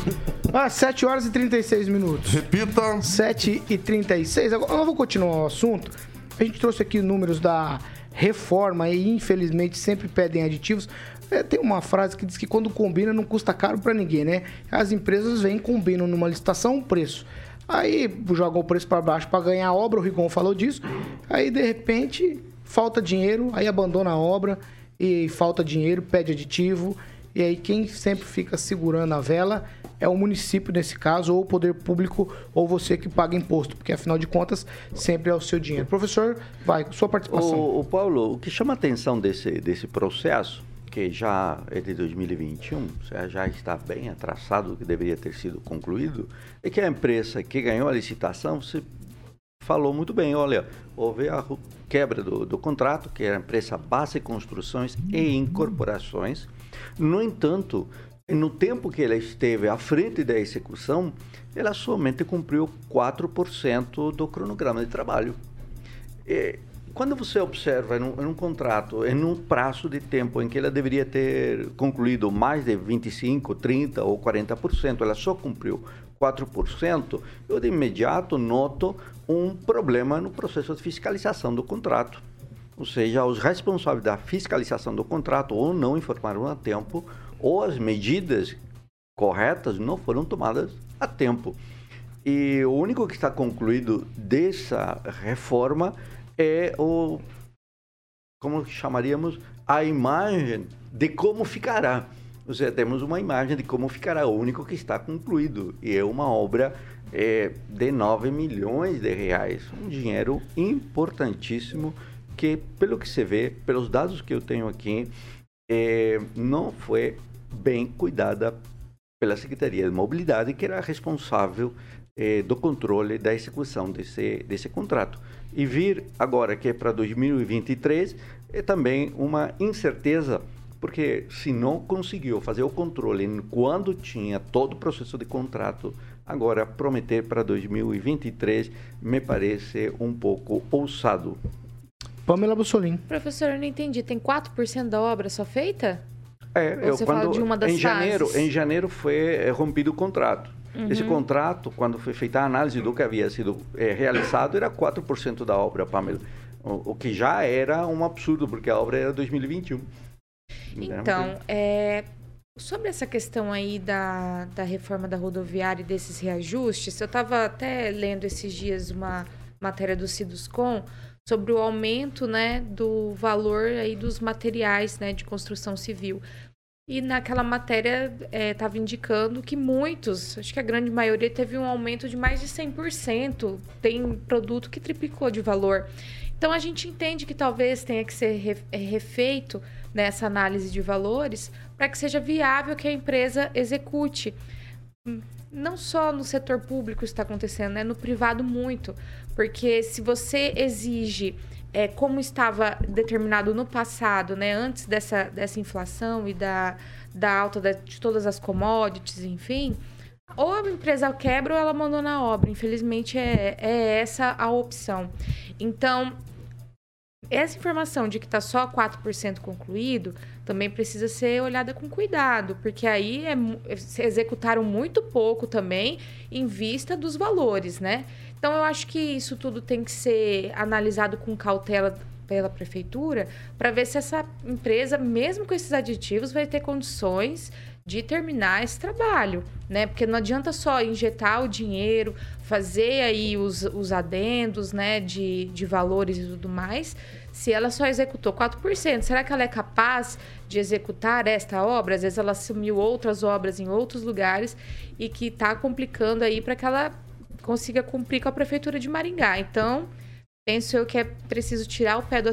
A: Ah, 7 horas e 36 minutos.
D: Repita.
A: 7 e 36. Agora eu vou continuar o assunto. A gente trouxe aqui números da reforma e infelizmente sempre pedem aditivos. É, tem uma frase que diz que quando combina não custa caro para ninguém, né? As empresas vêm combinam numa licitação um preço. Aí jogam o preço para baixo para ganhar a obra, o Rigon falou disso. Aí de repente falta dinheiro, aí abandona a obra e falta dinheiro, pede aditivo. E aí quem sempre fica segurando a vela é o município nesse caso, ou o poder público, ou você que paga imposto, porque afinal de contas sempre é o seu dinheiro. Professor, vai, sua participação.
I: O, o Paulo, o que chama a atenção desse, desse processo que já é de 2021, já está bem atrasado, que deveria ter sido concluído, é que a empresa que ganhou a licitação, você falou muito bem, olha, houve a quebra do, do contrato, que era a empresa Base Construções e Incorporações. No entanto, no tempo que ela esteve à frente da execução, ela somente cumpriu 4% do cronograma de trabalho. E, quando você observa em um, em um, contrato, em um prazo de tempo em que ela deveria ter concluído mais de 25%, 30% ou 40%, ela só cumpriu 4%, eu de imediato noto um problema no processo de fiscalização do contrato. Ou seja, os responsáveis da fiscalização do contrato ou não informaram a tempo, ou as medidas corretas não foram tomadas a tempo. E o único que está concluído dessa reforma é o como chamaríamos a imagem de como ficará. Ou seja, temos uma imagem de como ficará, o único que está concluído. E é uma obra é, de 9 milhões de reais. Um dinheiro importantíssimo que, pelo que se vê, pelos dados que eu tenho aqui, é, não foi bem cuidada pela Secretaria de Mobilidade, que era responsável é, do controle da execução desse, desse contrato. E vir agora que é para 2023 é também uma incerteza, porque se não conseguiu fazer o controle quando tinha todo o processo de contrato, agora prometer para 2023 me parece um pouco ousado.
A: Pamela Bussolini.
G: Professor, eu não entendi. Tem 4% da obra só feita?
I: É, eu, quando, em janeiro, em janeiro foi é, rompido o contrato. Uhum. Esse contrato, quando foi feita a análise do que havia sido é, realizado, era 4% da obra, Pamela. O, o, que já era um absurdo, porque a obra era 2021.
G: Então, é, sobre essa questão aí da, da reforma da rodoviária e desses reajustes, eu estava até lendo esses dias uma matéria do Ciduscom sobre o aumento né, do valor aí dos materiais né, de construção civil. E naquela matéria estava é, indicando que muitos, acho que a grande maioria, teve um aumento de mais de 100%. Tem produto que triplicou de valor. Então a gente entende que talvez tenha que ser é, refeito nessa análise de valores para que seja viável que a empresa execute. Não só no setor público está acontecendo, né? no privado muito. Porque se você exige é, como estava determinado no passado, né, antes dessa, dessa inflação e da, da alta de, de todas as commodities, enfim, ou a empresa quebra ou ela abandona a obra. Infelizmente, é, é essa a opção. Então, essa informação de que está só 4% concluído também precisa ser olhada com cuidado, porque aí é, se executaram muito pouco também em vista dos valores, né? Então eu acho que isso tudo tem que ser analisado com cautela pela prefeitura para ver se essa empresa, mesmo com esses aditivos, vai ter condições de terminar esse trabalho, né? Porque não adianta só injetar o dinheiro, fazer aí os, os adendos, né, de, de valores e tudo mais, se ela só executou 4%. Será que ela é capaz de executar esta obra? Às vezes ela assumiu outras obras em outros lugares e que está complicando aí para que ela consiga cumprir com a prefeitura de Maringá. Então, penso eu que é preciso tirar o pé do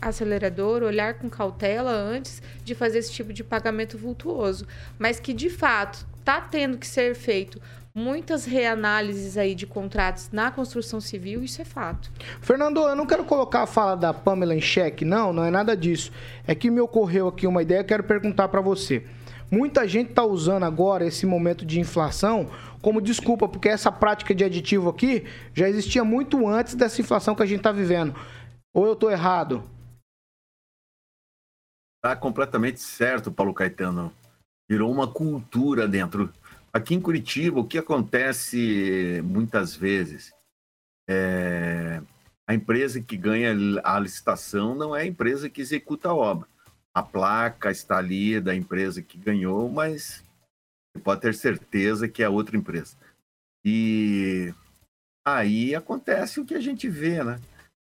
G: acelerador, olhar com cautela antes de fazer esse tipo de pagamento vultuoso. Mas que, de fato, está tendo que ser feito muitas reanálises aí de contratos na construção civil, isso é fato.
A: Fernando, eu não quero colocar a fala da Pamela em xeque, não, não é nada disso. É que me ocorreu aqui uma ideia, quero perguntar para você. Muita gente está usando agora esse momento de inflação como desculpa, porque essa prática de aditivo aqui já existia muito antes dessa inflação que a gente está vivendo. Ou eu estou errado?
H: Está completamente certo, Paulo Caetano. Virou uma cultura dentro. Aqui em Curitiba, o que acontece muitas vezes é a empresa que ganha a licitação não é a empresa que executa a obra. A placa está ali da empresa que ganhou, mas você pode ter certeza que é outra empresa. E aí acontece o que a gente vê, né?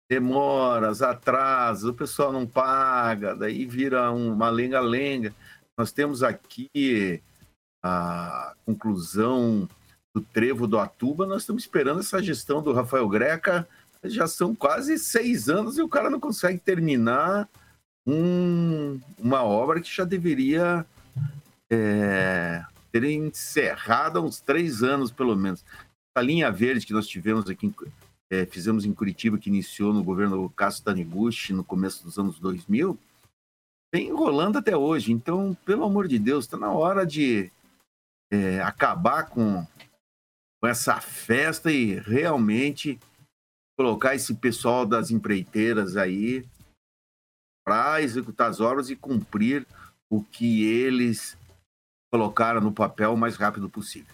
H: Demoras, atrasos, o pessoal não paga, daí vira uma lenga-lenga. Nós temos aqui a conclusão do trevo do Atuba, nós estamos esperando essa gestão do Rafael Greca, já são quase seis anos e o cara não consegue terminar um, uma obra que já deveria é, ter encerrado há uns três anos, pelo menos. A linha verde que nós tivemos aqui, é, fizemos em Curitiba, que iniciou no governo Cássio Taniguchi no começo dos anos 2000, vem enrolando até hoje. Então, pelo amor de Deus, está na hora de é, acabar com, com essa festa e realmente colocar esse pessoal das empreiteiras aí para executar as obras e cumprir o que eles colocaram no papel o mais rápido possível.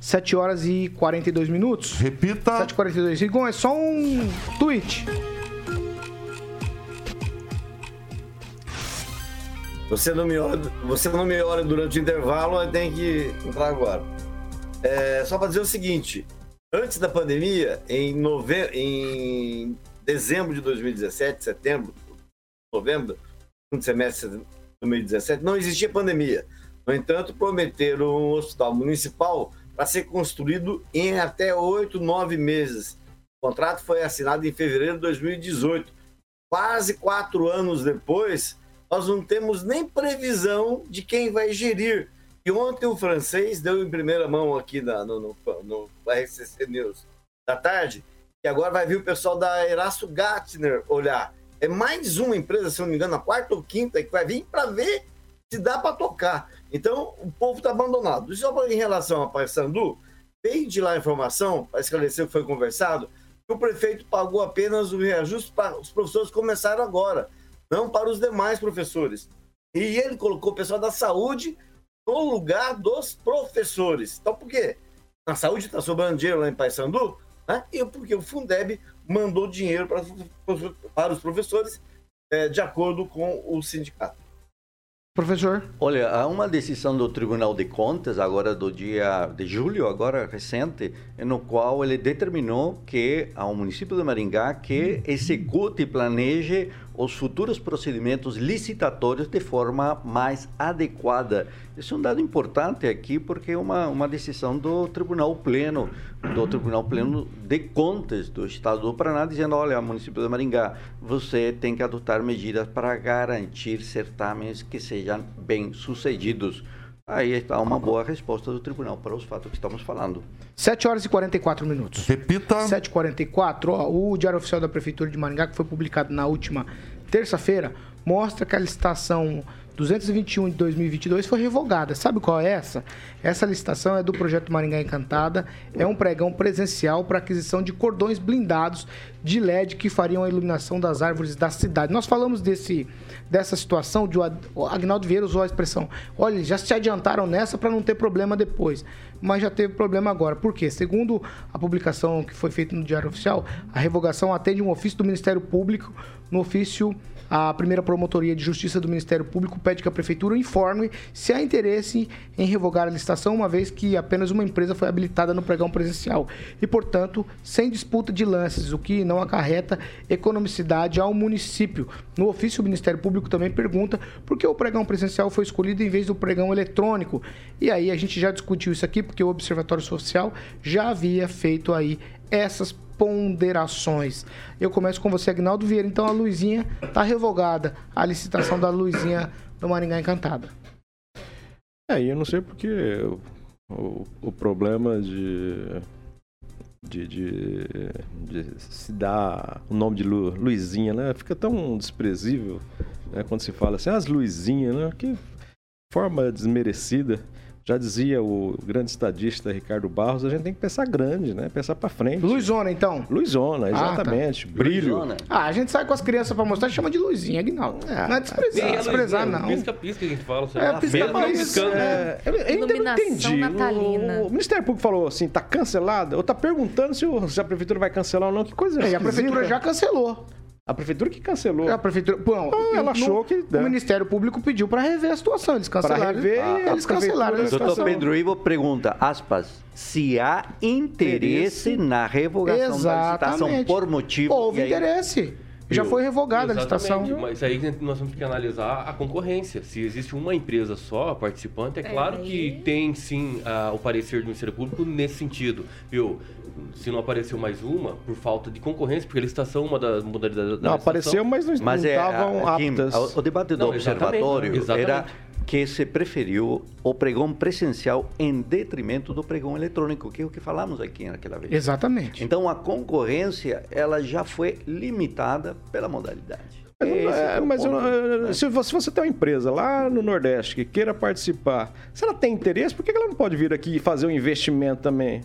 A: 7 horas e 42 minutos.
D: Repita.
A: 7 e 42. Rigon, é só um tweet.
J: Você não me olha, você não me olha durante o intervalo, eu tenho que entrar agora. É, só para dizer o seguinte: antes da pandemia, em, nove... em dezembro de 2017, setembro, novembro, segundo semestre 2017, não existia pandemia. No entanto, prometeram um hospital municipal para ser construído em até oito, nove meses. O contrato foi assinado em fevereiro de 2018. Quase quatro anos depois, nós não temos nem previsão de quem vai gerir. E ontem o francês deu em primeira mão aqui na, no, no, no RCC News da tarde, e agora vai vir o pessoal da Erasto Gatner olhar. É mais uma empresa, se não me engano, a quarta ou quinta, que vai vir para ver se dá para tocar. Então, o povo está abandonado. Só em relação a Paysandu, veio de lá a informação, para esclarecer o que foi conversado, que o prefeito pagou apenas o reajuste para os professores começaram agora, não para os demais professores. E ele colocou o pessoal da saúde no lugar dos professores. Então, por quê? Na saúde está sobrando dinheiro lá em Paysandu, né? e porque o Fundeb mandou dinheiro para, para os professores é, de acordo com o sindicato.
A: Professor?
I: Olha, há uma decisão do Tribunal de Contas, agora do dia de julho, agora recente, no qual ele determinou que ao município de Maringá que execute e planeje os futuros procedimentos licitatórios de forma mais adequada. Isso é um dado importante aqui porque é uma, uma decisão do Tribunal Pleno, do Tribunal Pleno de Contas do Estado do Paraná, dizendo, olha, município de Maringá, você tem que adotar medidas para garantir certames que sejam bem sucedidos. Aí está uma boa resposta do tribunal para os fatos que estamos falando.
A: 7 horas e 44 minutos.
D: Repita.
A: 7h44. Ó, o Diário Oficial da Prefeitura de Maringá, que foi publicado na última terça-feira, mostra que a licitação 221 de 2022 foi revogada. Sabe qual é essa? Essa licitação é do projeto Maringá Encantada. É um pregão presencial para aquisição de cordões blindados de LED que fariam a iluminação das árvores da cidade. Nós falamos desse, dessa situação, de, o Agnaldo Vieira usou a expressão: olha, já se adiantaram nessa para não ter problema depois. Mas já teve problema agora. Por quê? Segundo a publicação que foi feita no Diário Oficial, a revogação atende um ofício do Ministério Público no ofício a primeira promotoria de justiça do Ministério Público pede que a prefeitura informe se há interesse em revogar a licitação, uma vez que apenas uma empresa foi habilitada no pregão presencial e, portanto, sem disputa de lances, o que não acarreta economicidade ao município. No ofício, o Ministério Público também pergunta por que o pregão presencial foi escolhido em vez do pregão eletrônico. E aí a gente já discutiu isso aqui porque o Observatório Social já havia feito aí essas ponderações. Eu começo com você, Agnaldo Vieira. Então a Luizinha está revogada, a licitação da Luizinha do Maringá Encantada.
E: É, eu não sei porque o, o, problema de, de, de, de, se dar o nome de Lu, Luizinha, né? Fica tão desprezível né? quando se fala assim, as Luizinhas, né? Que forma desmerecida. Já dizia o grande estadista Ricardo Barros, a gente tem que pensar grande, né? Pensar para frente.
A: Luizona, então?
E: Luizona, exatamente. Ah, tá. Brilho. Luizona.
A: Ah, a gente sai com as crianças para mostrar e chama de luzinha, Aguinaldo. Ah, não é desprezar, desprezar não.
F: Pisca-pisca que a gente fala.
A: É, pisca-pisca.
E: É, eu ainda não entendi. Natalina. O, o, Ministério Público falou assim, tá cancelada, ou tá perguntando se, o, se a prefeitura vai cancelar ou não. Que coisa
A: é, e a prefeitura já cancelou.
E: A prefeitura que cancelou.
A: A prefeitura. Bom,
E: ah, ela achou
A: no,
E: que.
A: Né? O Ministério Público pediu para rever a situação. Eles cancelaram. Para
E: rever,
A: ah, eles cancelaram.
I: O doutor Pedro Ivo pergunta, aspas, se há interesse, interesse. na revogação Exatamente. da licitação por motivo.
A: Houve aí... interesse. Já foi revogada
F: Exatamente,
A: a licitação.
F: Mas aí nós temos que analisar a concorrência. Se existe uma empresa só participante, é, é claro que tem sim a, o parecer do Ministério Público nesse sentido. Viu? Se não apareceu mais uma, por falta de concorrência, porque a licitação é uma das modalidades da
E: Não, apareceu, mas não, mas não é, estavam aptas.
I: O, debate do não, observatório exatamente, era que se preferiu o pregão presencial em detrimento do pregão eletrônico, que é o que falamos aqui naquela vez.
A: Exatamente.
I: Então a concorrência ela já foi limitada pela modalidade.
E: Mas, é, mas eu, né? se, você, se, você, tem uma empresa lá no Nordeste que queira participar, se ela tem interesse, por que ela não pode vir aqui e fazer um investimento também?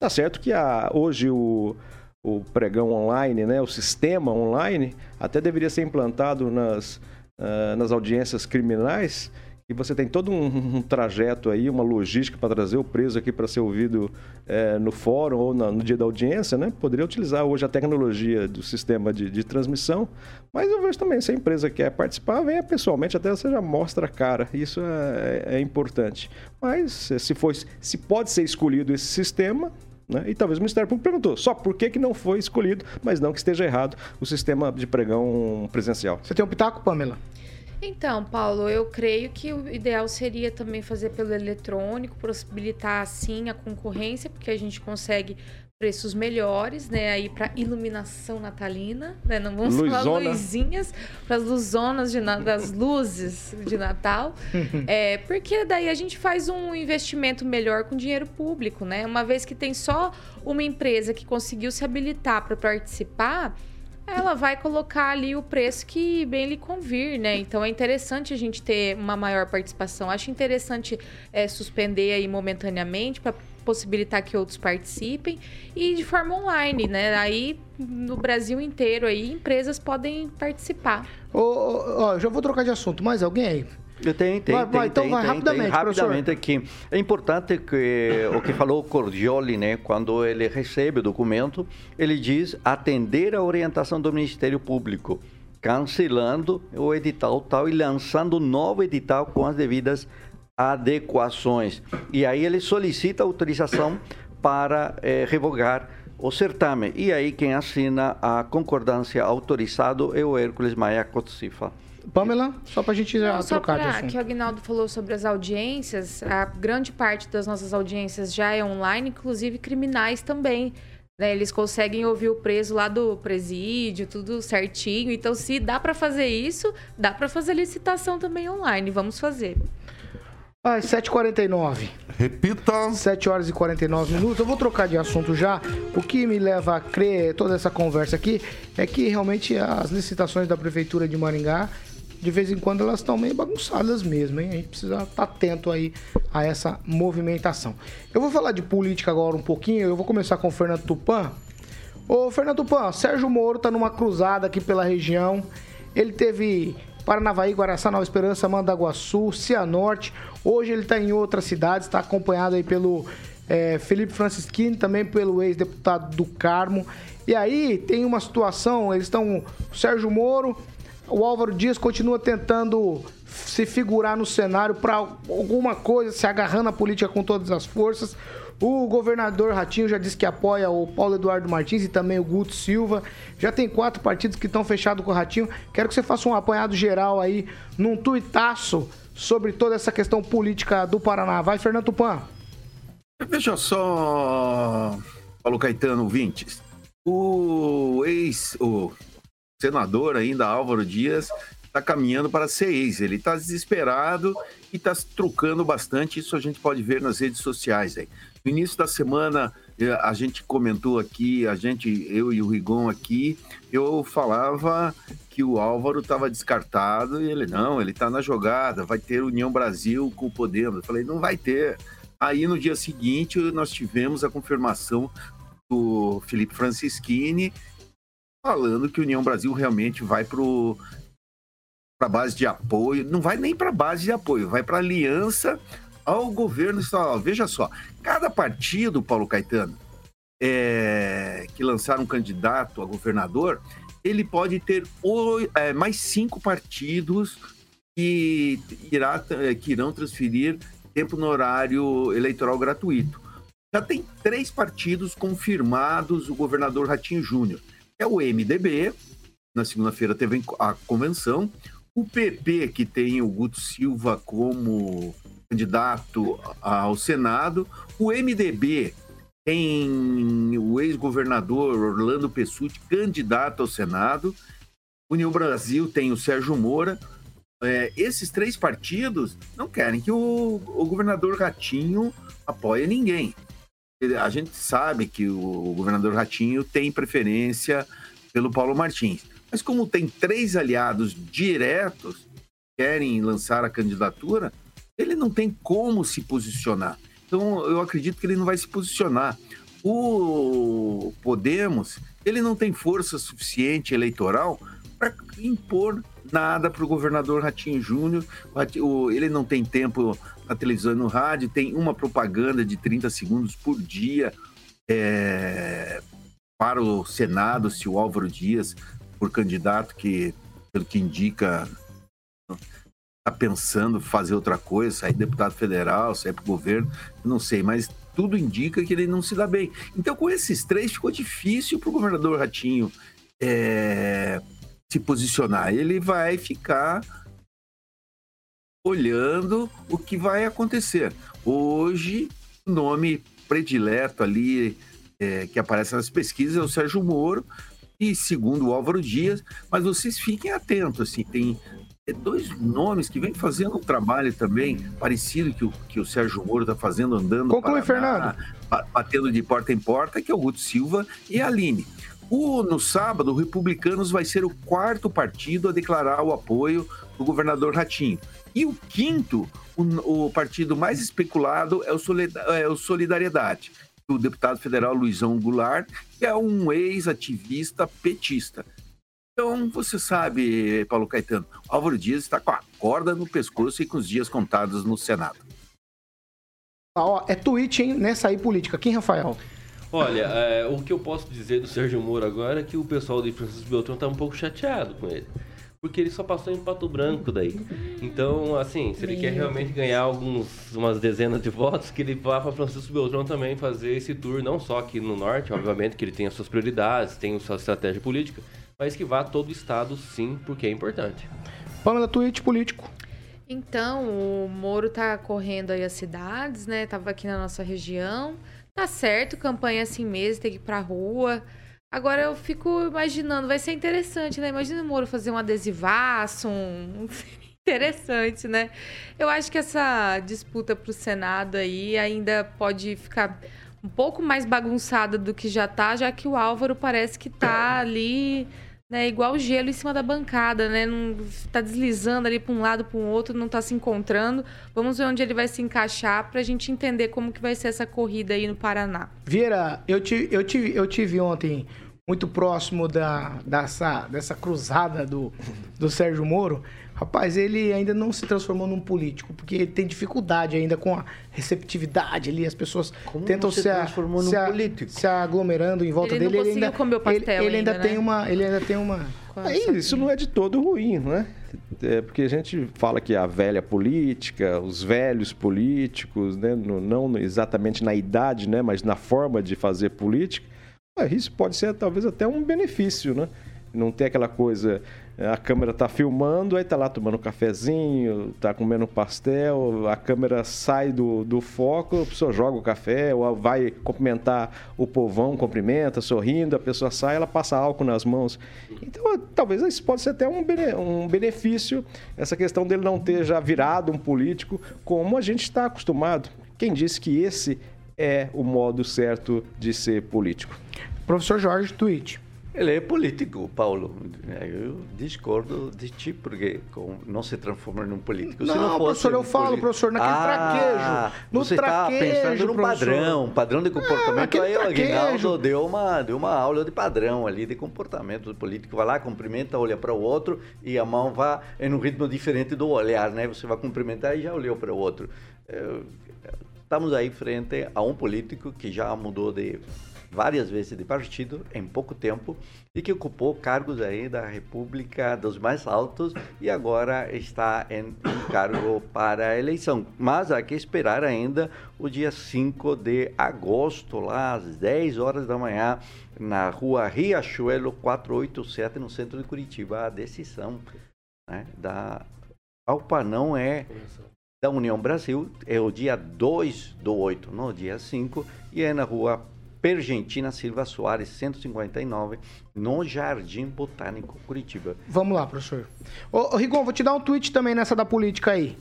E: Tá certo que a, hoje o, o pregão online, né, o sistema online, até deveria ser implantado nas, uh, nas audiências criminais, e você tem todo um, um trajeto aí, uma logística para trazer o preso aqui para ser ouvido é, no fórum ou na, no dia da audiência, né? Poderia utilizar hoje a tecnologia do sistema de, de, transmissão, mas eu vejo também, se a empresa quer participar, venha pessoalmente, até você já mostra a cara, isso é, é, é importante. Mas se, for, se pode ser escolhido esse sistema, né? E talvez o Ministério Público perguntou só por que, que não foi escolhido, mas não que esteja errado o sistema de pregão presencial.
A: Você tem um pitaco, Pamela?
G: Então, Paulo, eu creio que o ideal seria também fazer pelo eletrônico, possibilitar assim a concorrência, porque a gente consegue preços melhores, né, aí para iluminação natalina, né, não vamos Luzona. falar luzinhas, para as luzonas de, das luzes de Natal, é, porque daí a gente faz um investimento melhor com dinheiro público, né, uma vez que tem só uma empresa que conseguiu se habilitar para participar, ela vai colocar ali o preço que bem lhe convir, né? Então é interessante a gente ter uma maior participação. Acho interessante é, suspender aí momentaneamente para possibilitar que outros participem e de forma online, né? Aí no Brasil inteiro aí empresas podem participar.
A: Ó, já vou trocar de assunto. Mais alguém aí?
I: Tem, tem, vai,
A: vai, então
I: tem,
A: vai tem, rapidamente, tem,
I: rapidamente aqui. É importante que o que falou o Cordioli, né, quando ele recebe o documento, ele diz atender a orientação do Ministério Público, cancelando o edital tal e lançando um novo edital com as devidas adequações. E aí ele solicita autorização para eh, revogar o certame. E aí quem assina a concordância autorizado é o Hércules Maia Cotsifa.
A: Pamela, só para a gente já Não, trocar
G: de
A: assunto.
G: que o Agnaldo falou sobre as audiências, a grande parte das nossas audiências já é online, inclusive criminais também. Né? Eles conseguem ouvir o preso lá do presídio, tudo certinho. Então, se dá para fazer isso, dá para fazer licitação também online. Vamos fazer.
A: Às 7h49.
D: Repita.
A: 7 horas e 49 minutos. Eu vou trocar de assunto já. O que me leva a crer toda essa conversa aqui é que realmente as licitações da Prefeitura de Maringá de vez em quando elas estão meio bagunçadas mesmo, hein? A gente precisa estar atento aí a essa movimentação. Eu vou falar de política agora um pouquinho, eu vou começar com o Fernando Tupan. Ô, Fernando Tupan, Sérgio Moro tá numa cruzada aqui pela região. Ele teve Paranavaí, Guaraçá, Nova Esperança, Mandaguaçu, Cianorte. Hoje ele está em outras cidades, está acompanhado aí pelo é, Felipe Francisquini, também pelo ex-deputado do Carmo. E aí tem uma situação, eles estão. O Sérgio Moro, o Álvaro Dias continua tentando se figurar no cenário para alguma coisa, se agarrando à política com todas as forças. O governador Ratinho já disse que apoia o Paulo Eduardo Martins e também o Guto Silva. Já tem quatro partidos que estão fechados com o Ratinho. Quero que você faça um apanhado geral aí, num tuitaço, sobre toda essa questão política do Paraná. Vai, Fernando Tupan.
H: Veja só, Paulo Caetano, ouvintes. O ex, o senador ainda, Álvaro Dias, está caminhando para ser ex. Ele está desesperado e está trucando bastante. Isso a gente pode ver nas redes sociais. Aí. No início da semana, eh, a gente comentou aqui, a gente, eu e o Rigon aqui, eu falava que o Álvaro estava descartado e ele, não, ele está na jogada, vai ter União Brasil com o Podemos. Eu falei, não vai ter. Aí no dia seguinte nós tivemos a confirmação do Felipe Francischini falando que União Brasil realmente vai para a base de apoio, não vai nem para base de apoio, vai para aliança ao governo estadual. Veja só, cada partido, Paulo Caetano, é, que lançar um candidato a governador, ele pode ter é, mais cinco partidos que, irá, que irão transferir tempo no horário eleitoral gratuito. Já tem três partidos confirmados o governador Ratinho Júnior. É o MDB, na segunda-feira teve a convenção, o PP, que tem o Guto Silva como candidato ao Senado. O MDB tem o ex-governador Orlando Pessutti, candidato ao Senado. União Brasil tem o Sérgio Moura. É, esses três partidos não querem que o, o governador Ratinho apoie ninguém. A gente sabe que o governador Ratinho tem preferência pelo Paulo Martins. Mas como tem três aliados diretos que querem lançar a candidatura, ele não tem como se posicionar. Então, eu acredito que ele não vai se posicionar. O Podemos, ele não tem força suficiente eleitoral para impor nada para o governador Ratinho Júnior. Ele não tem tempo na televisão e no rádio, tem uma propaganda de 30 segundos por dia é, para o Senado, se o Álvaro Dias, por candidato que, pelo que indica, está pensando fazer outra coisa, sair deputado federal, sair para o governo, não sei, mas tudo indica que ele não se dá bem. Então, com esses três, ficou difícil para o governador Ratinho é, se posicionar. Ele vai ficar olhando o que vai acontecer. Hoje, o nome predileto ali é, que aparece nas pesquisas é o Sérgio Moro e segundo o Álvaro Dias, mas vocês fiquem atentos, assim, tem dois nomes que vêm fazendo um trabalho também parecido que o, que o Sérgio Moro está fazendo, andando.
A: Conclui,
H: Fernando. Batendo de porta em porta, que é o Guto Silva e a Aline. O, no sábado, o Republicanos vai ser o quarto partido a declarar o apoio do governador Ratinho. E o quinto, o, o partido mais especulado é o, é o Solidariedade, o deputado federal Luizão Goulart, que é um ex-ativista petista. Então, você sabe, Paulo Caetano, Álvaro Dias está com a corda no pescoço e com os dias contados no Senado.
A: Ah, ó, é tweet, hein? Nessa aí política. Quem, Rafael?
F: Olha, é, o que eu posso dizer do Sérgio Moro agora é que o pessoal de Francisco Beltrão está um pouco chateado com ele. Porque ele só passou em Pato Branco daí. Então, assim, se ele quer realmente ganhar alguns, umas dezenas de votos, que ele vá para Francisco Beltrão também fazer esse tour, não só aqui no norte, obviamente, que ele tem as suas prioridades, tem a sua estratégia política, mas que vá a todo o estado sim, porque é importante.
A: Pamela, tweet político.
G: Então, o Moro tá correndo aí as cidades, né? Tava aqui na nossa região. Tá certo, campanha assim mesmo, tem que ir pra rua. Agora eu fico imaginando, vai ser interessante, né? Imagina o Moro fazer um adesivaço, um... interessante, né? Eu acho que essa disputa pro Senado aí ainda pode ficar um pouco mais bagunçada do que já tá, já que o Álvaro parece que tá ali né, igual gelo em cima da bancada, né? Não tá deslizando ali para um lado, para o outro, não tá se encontrando. Vamos ver onde ele vai se encaixar para a gente entender como que vai ser essa corrida aí no Paraná.
A: Vieira, eu tive, eu tive, eu tive ontem muito próximo da, dessa, dessa cruzada do, do Sérgio Moro. Rapaz, ele ainda não se transformou num político, porque ele tem dificuldade ainda com a receptividade ali, as pessoas
I: Como
A: tentam
I: se
A: se, a- se, a-
I: político?
A: se aglomerando em volta
G: Ele não
A: dele.
G: conseguiu
A: ainda,
G: comer o pastel
A: ele, ele ainda,
G: ainda,
A: tem
G: né?
A: uma, ele ainda tem uma.
L: Aí, isso não é de todo ruim, não é? É porque a gente fala que a velha política, os velhos políticos, né, no- não exatamente na idade, né, mas na forma de fazer política, isso pode ser talvez até um benefício, né? Não ter aquela coisa, a câmera tá filmando, aí tá lá tomando um cafezinho, tá comendo um pastel, a câmera sai do, do foco, a pessoa joga o café, ou vai cumprimentar o povão, cumprimenta, sorrindo, a pessoa sai, ela passa álcool nas mãos. Então, talvez isso pode ser até um, bene- um benefício, essa questão dele não ter já virado um político, como a gente está acostumado. Quem disse que esse é o modo certo de ser político?
A: Professor Jorge Twitch.
I: Ele é político, Paulo. Eu discordo de ti, porque não se transforma num político. Se
A: Não, professor, eu
I: um
A: falo,
I: político-
A: professor, naquele traquejo. No
I: você
A: traquejo,
I: está pensando no padrão, padrão de comportamento.
A: naquele
I: Aí o. Aguinaldo deu uma, deu uma aula de padrão ali, de comportamento do político. Vai lá, cumprimenta, olha para o outro e a mão vai em um ritmo diferente do olhar, né? Você vai cumprimentar e já olhou para o outro. Eh, Estamos aí frente a um político que já mudou de várias vezes de partido em pouco tempo e que ocupou cargos aí da República dos mais altos e agora está em um cargo para a eleição. Mas há que esperar ainda o dia 5 de agosto, lá às 10 horas da manhã, na rua Riachuelo 487, no centro de Curitiba, a decisão né, da Alpa não é da União Brasil, é o dia 2 do 8, no dia 5, e é na rua Pergentina Silva Soares, 159, no Jardim Botânico, Curitiba.
A: Vamos lá, professor. Ô, ô, Rigon, vou te dar um tweet também nessa da política aí.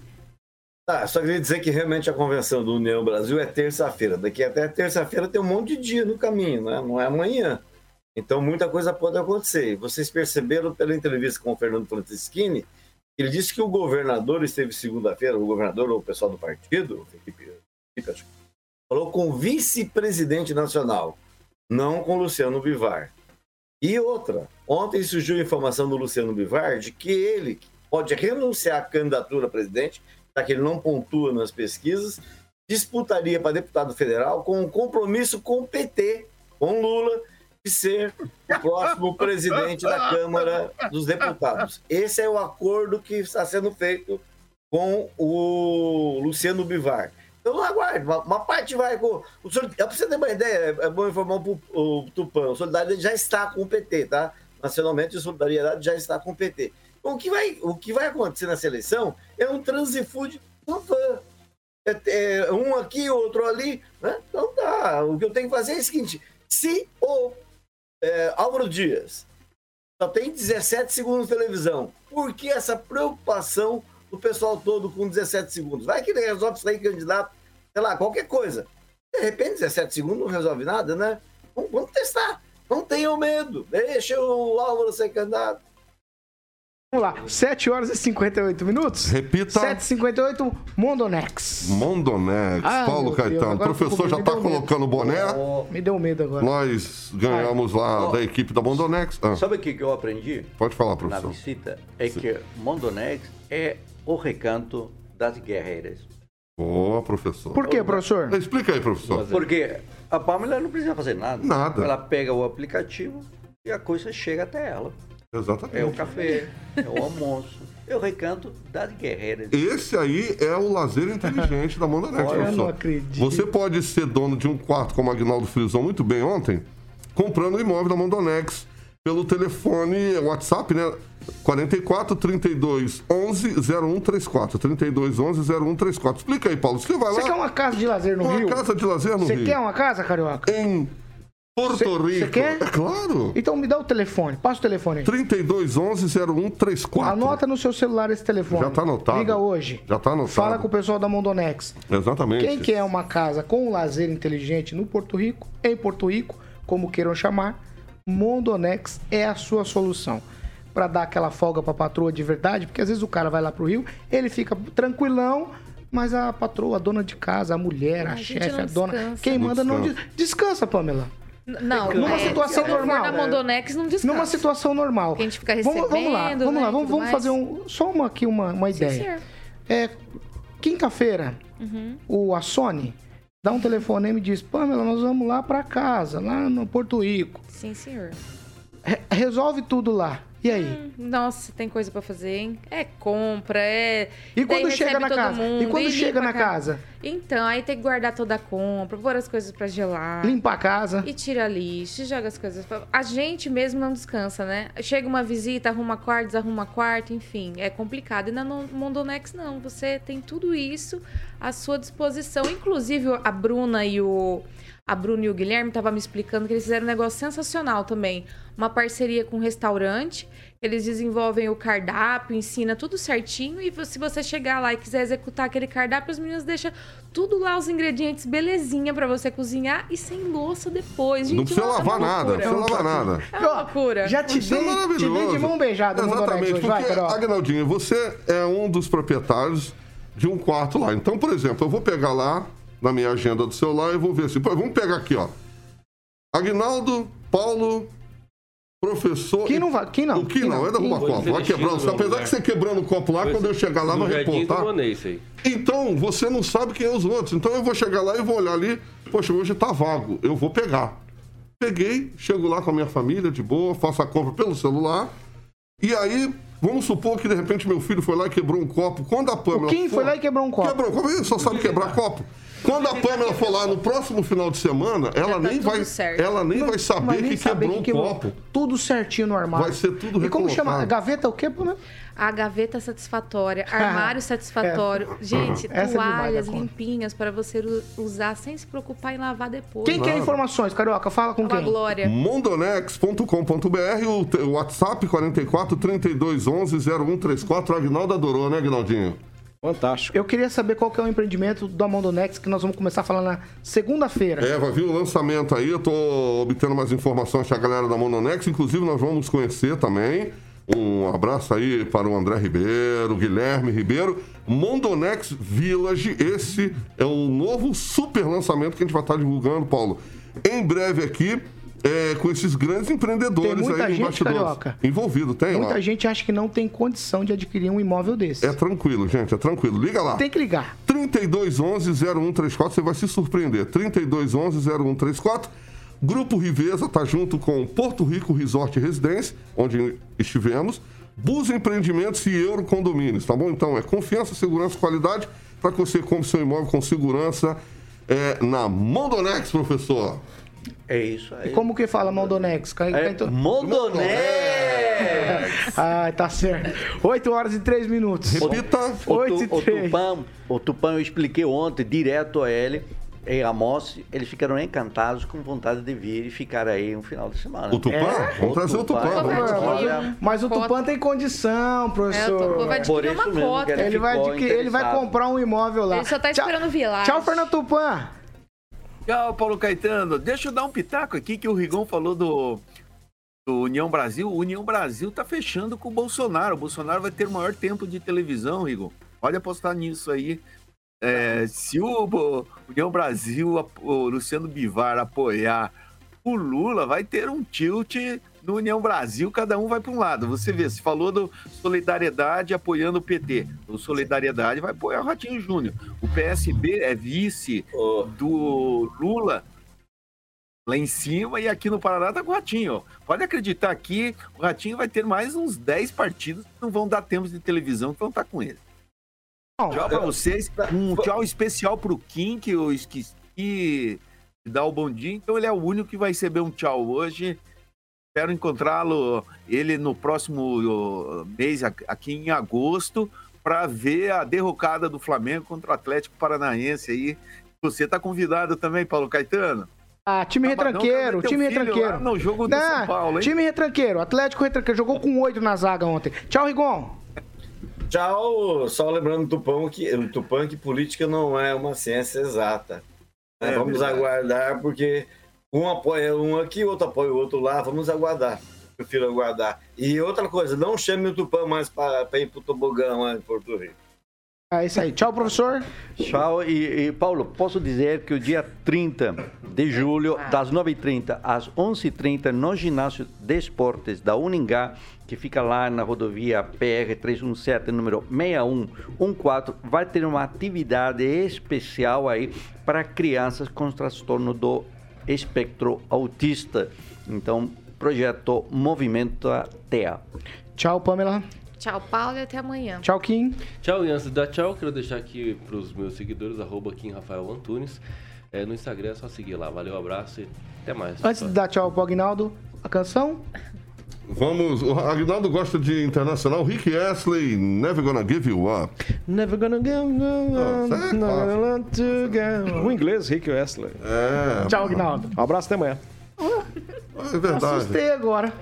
J: Tá, só queria dizer que realmente a convenção do União Brasil é terça-feira. Daqui até terça-feira tem um monte de dia no caminho, né? não é amanhã. Então muita coisa pode acontecer. Vocês perceberam pela entrevista com o Fernando Francischini, ele disse que o governador esteve segunda-feira, o governador ou o pessoal do partido, Felipe, Felipe, acho que, falou com o vice-presidente nacional, não com o Luciano Bivar. E outra, ontem surgiu a informação do Luciano Bivar de que ele pode renunciar à candidatura a presidente, já que ele não pontua nas pesquisas, disputaria para deputado federal com um compromisso com o PT, com Lula, de ser o próximo presidente da Câmara dos Deputados. Esse é o acordo que está sendo feito com o Luciano Bivar. Então aguarde, uma, uma parte vai com. O, Soli- para você ter uma ideia, é, é bom informar o, Pu- o Tupã, o Solidariedade já está com o PT, tá? Nacionalmente, o Solidariedade já está com o PT. Então, o que vai, o que vai acontecer nessa eleição é um transifude do Tupã. É, é um aqui, outro ali, né? Então tá. O que eu tenho que fazer é o seguinte: se o é, Álvaro Dias só tem 17 segundos de televisão, por que essa preocupação do pessoal todo com 17 segundos? Vai que ele resolve sair candidato, sei lá, qualquer coisa. De repente, 17 segundos não resolve nada, né? Vamos, vamos testar. Não tenham medo. Deixa o Álvaro ser candidato.
A: Vamos lá, 7 horas e 58 minutos.
D: Repita.
A: 7h58, Mondonex.
D: Mondonex,
A: Ah,
D: Paulo Caetano. O professor já está colocando o boné.
A: Me deu medo agora.
D: Nós ganhamos lá
I: Ó.
D: da equipe da Mondonex. Ah,
I: Sabe o que que eu aprendi
D: pode falar,
I: na
D: professor.
I: visita? É que Mondonex é o recanto das guerreiras.
D: Boa, professor.
A: Por quê, professor?
D: Explica aí, professor.
I: Porque a Pamela não precisa fazer nada.
D: Nada.
I: Ela pega o aplicativo e a coisa chega até ela.
D: Exatamente.
I: É o café, é o almoço, é o recanto das guerreiras.
D: Esse aí é o lazer inteligente da Mondonex,
A: Olha, eu
D: professor.
A: não acredito.
D: Você pode ser dono de um quarto, como o Agnaldo frisou muito bem ontem, comprando o imóvel da Mondonex pelo telefone WhatsApp, né? 44 32 11 0134. 32 11 0134. Explica aí, Paulo. Você vai lá.
A: Você quer uma casa de lazer no
D: uma
A: Rio?
D: casa de lazer no
A: Você
D: Rio.
A: quer uma casa, Carioca?
D: Em Porto
A: Cê-
D: Rico.
A: cê quer?
D: É claro.
A: Então me dá o telefone. Passa o telefone aí.
D: 32 11 0134.
A: Anota no seu celular esse telefone.
D: Já tá anotado.
A: Liga hoje.
D: Já tá anotado.
A: Fala com o pessoal da Mondonex.
D: Exatamente.
A: Quem quer uma casa com lazer inteligente no Porto Rico, em Porto Rico, como queiram chamar, Mondonex é a sua solução. Para dar aquela folga para a patroa de verdade, porque às vezes o cara vai lá pro Rio, ele fica tranquilão, mas a patroa, a dona de casa, a mulher, a,
G: A
A: chefe, a dona,
G: descansa.
A: quem manda não
D: descansa.
A: des- descansa, Pamela.
G: Não,
A: Numa
G: é,
A: situação
G: se
A: normal.
G: na Mondonex, não descansa.
A: Numa situação normal.
G: Que a gente fica
A: Vamos, vamos lá,
G: recebendo,
A: vamos
G: né,
A: lá, vamos, vamos fazer um, só uma aqui uma, uma
G: Sim,
A: ideia.
G: senhor.
A: É, quinta-feira,
G: Uhum.
A: o a Sony dá um telefonema e diz: Pamela, nós vamos lá para casa, lá no Porto Rico.
G: Sim, senhor.
A: Re- resolve tudo lá. E aí?
G: Hum, Nossa, tem coisa pra fazer, hein? É compra, é.
A: E quando chega na casa?
G: mundo,
A: E quando
G: limpa
A: chega na casa?
G: Então, aí tem que guardar toda a compra, pôr as coisas pra gelar.
A: Limpa a casa.
G: E tira lixo, e joga as coisas. pra- A gente mesmo não descansa, né? Chega uma visita, arruma quarto, desarruma quarto, enfim, é complicado. E na Mondonex não, você tem tudo isso à sua disposição. Inclusive a Bruna e o a Bruna e o Guilherme estavam me explicando que eles fizeram um negócio sensacional também. Uma parceria com um restaurante. Eles desenvolvem o cardápio, ensina tudo certinho. E se você chegar lá e quiser executar aquele cardápio, os meninos deixam tudo lá, os ingredientes, belezinha pra você cozinhar e sem louça depois. Gente,
D: Não precisa
G: nossa,
D: lavar
G: é
D: nada, não precisa lavar nada.
G: É uma loucura.
A: Já te
D: é
A: dei, te dei de mão beijada
D: Exatamente.
A: Vai,
D: porque,
A: Carol.
D: Agnaldinho, você é um dos proprietários de um quarto lá. Então, por exemplo, eu vou pegar lá na minha agenda do celular e vou ver assim, pô, vamos pegar aqui, ó. Agnaldo, Paulo, professor...
A: Quem não vai? Quem não?
D: O que não? É derrubar copo. Vai quebrando. Apesar
F: lugar.
D: que você quebrando o copo lá, quando eu chegar lá,
F: no
D: vai
F: aí.
D: Então, você não sabe quem é os outros. Então, eu vou chegar lá e vou olhar ali. Poxa, hoje tá vago. Eu vou pegar. Peguei, chego lá com a minha família, de boa, faço a compra pelo celular. E aí, vamos supor que de repente meu filho foi lá e quebrou um copo. Quando a Pamela.
A: Quem foi lá e quebrou um copo?
D: Quebrou um copo. Ele só sabe quebrar copo. Quando a Pamela for lá no próximo final de semana, ela
G: tá
D: nem vai.
G: certo.
D: Ela nem vai saber
A: nem
D: que
A: saber
D: quebrou
A: que
D: um copo.
A: Tudo certinho no armário.
D: Vai ser tudo
A: E como chama?
D: recolocado.
A: Gaveta o quê, Pamela?
G: A gaveta satisfatória, armário satisfatório. Gente,
A: Essa é
G: toalhas
A: conta.
G: limpinhas para você usar sem se preocupar em lavar depois.
A: Quem quer
D: Nada.
A: informações, Carioca? Fala com
G: É uma
A: quem?
G: glória.
D: Mondonex.com.br, o WhatsApp 44 32 11 0134. O Agnaldo adorou, né, Agnaldinho?
L: Fantástico.
A: Eu queria saber qual que é o empreendimento do Amondonex que nós vamos começar a falar na segunda-feira.
D: É, vai vir o lançamento aí. Eu tô obtendo mais informações com a galera da Mondonex. Inclusive, nós vamos conhecer também. Um abraço aí para o André Ribeiro, Guilherme Ribeiro. Mondonex Village. Esse é um novo super lançamento que a gente vai estar divulgando, Paulo. Em breve aqui, é, com esses grandes empreendedores
A: Tem
D: aí,
A: gente. Carioca.
D: Envolvido, tem
A: Muita
D: lá.
A: gente acha que não tem condição de adquirir um imóvel desse.
D: É tranquilo, gente, é tranquilo. Liga lá.
A: Tem que ligar.
D: 3211-0134, você vai se surpreender. 3211-0134. Grupo Riveza está junto com Porto Rico Resort e Residência, onde estivemos. Bus Empreendimentos e Euro Condomínios, tá bom? Então é confiança, segurança e qualidade para que você compre seu imóvel com segurança é, na Mondonex, professor.
I: É isso aí.
A: E como que fala Mondonex? Cai- cai
I: É
A: então-
I: Mondonex!
A: Ah, tá certo. 8 horas e 3 minutos.
D: Repita.
I: O,
A: Oito e
I: tu, o
A: três.
I: Tupã, o Tupã eu expliquei ontem direto a ele e a Mosse, eles ficaram encantados com vontade de vir e ficar aí um final de semana.
D: O Tupã?
A: É?
D: Vamos trazer o Tupã.
I: é,
A: Mas o. Tupã tem condição,
G: É, o
A: professor.
G: Tupã vai adquirir uma cota.
I: que
A: Ele vai, adquirir- ele vai comprar um imóvel lá.
G: Ele só tá
A: Tchau-
G: esperando vilagem.
A: Tchau, Fernando Tupã.
H: Tchau, Paulo Caetano. Deixa eu dar um pitaco aqui que o Rigon falou do, do União Brasil. O União Brasil tá fechando com o Bolsonaro. O Bolsonaro vai ter maior tempo de televisão, Rigon. Pode apostar nisso aí. É, se o União Brasil, o Luciano Bivar apoiar o Lula, vai ter um tilt no União Brasil, cada um vai para um lado. Você vê, se falou do Solidariedade apoiando o PT. O Solidariedade vai apoiar o Ratinho Júnior. O PSB é vice do Lula lá em cima e aqui no Paraná tá com o Ratinho. Pode acreditar que o Ratinho vai ter mais uns 10 partidos que não vão dar tempos de televisão que vão estar com ele.
A: Bom,
H: Tchau pra vocês. Um tchau especial pro Kim, que eu esqueci de dar o bom dia. Então ele é o único que vai receber um tchau hoje. Espero encontrá-lo ele no próximo mês, aqui- em agosto, para ver a derrocada do Flamengo contra o Atlético Paranaense aí. Você tá convidado também, Paulo Caetano?
A: Ah, time retranqueiro, time retranqueiro.
H: no jogo do
A: Não,
H: São Paulo, hein?
A: Time retranqueiro, Atlético retranqueiro. Jogou com 8 na zaga ontem. Tchau, Rigon.
J: Tchau, só lembrando o Tupã que, o Tupã que política não é uma ciência exata.
H: É
J: Vamos
H: verdade.
J: aguardar, porque Um apoia um aqui, outro apoia o outro lá. Vamos aguardar. Prefiro aguardar. E outra coisa, não chame o Tupã mais para ir pro tobogã lá em Porto Rico.
A: É isso aí. Tchau, professor.
I: Tchau. E, e, Paulo, posso dizer que o dia 30 de julho, das 9h30 às 11h30, no ginásio de esportes da Uningá, que fica lá na rodovia PR-317, número 6114, vai ter uma atividade especial aí para crianças com transtorno do espectro autista. Então, projeto Movimento TEA.
A: Tchau, Pamela.
G: Tchau, Paulo, e até amanhã.
A: Tchau, Kim.
F: Tchau, e antes de dar tchau, quero deixar aqui para os meus seguidores, arroba Kim Rafael Antunes. É, no Instagram é só seguir lá. Valeu, abraço e até mais.
A: Antes de dar tchau pro Agnaldo, a canção?
D: Vamos, o Agnaldo gosta de internacional. Rick Astley, Never Gonna Give You Up.
L: Never gonna give
D: é fácil.
L: no, to get- O inglês, Rick Wesley.
D: É,
A: Tchau, Agnaldo.
L: Um abraço até amanhã.
D: É verdade.
A: Assustei agora.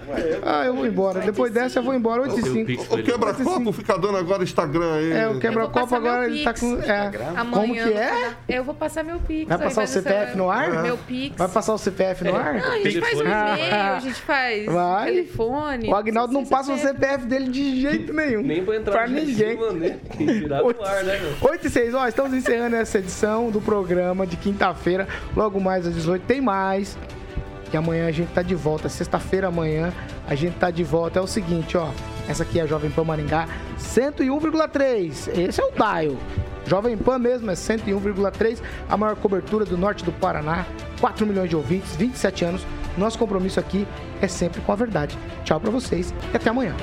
A: Ah, eu vou embora. Depois dessa eu vou embora. 8 e 5.
D: O quebra-copo fica dando agora Instagram aí.
A: É, o
G: vou
A: quebra-copo agora ele tá com. É. Como que
G: vou
A: é?
G: Eu vou passar meu Pix.
A: Vai passar o CPF no ar?
G: Meu Pix.
A: Vai passar o CPF no ar?
G: Não, a gente faz o e-mail, a gente faz
A: Vai.
G: telefone.
A: O Agnaldo não passa o CPF dele de jeito nenhum.
F: Nem pra entrar
A: Pra
F: no
A: ninguém.
F: cima, né? Tirar do ar, né, meu?
A: 8 e 6, ó, estamos encerrando essa edição do programa de quinta-feira. Logo mais às 18 tem mais. E amanhã a gente tá de volta. Sexta-feira amanhã a gente tá de volta. É o seguinte, ó. Essa aqui é a Jovem Pan Maringá 101,3. Esse é o dial. Jovem Pan mesmo é 101,3. A maior cobertura do norte do Paraná. 4 milhões de ouvintes, 27 anos. Nosso compromisso aqui é sempre com a verdade. Tchau pra vocês e até amanhã.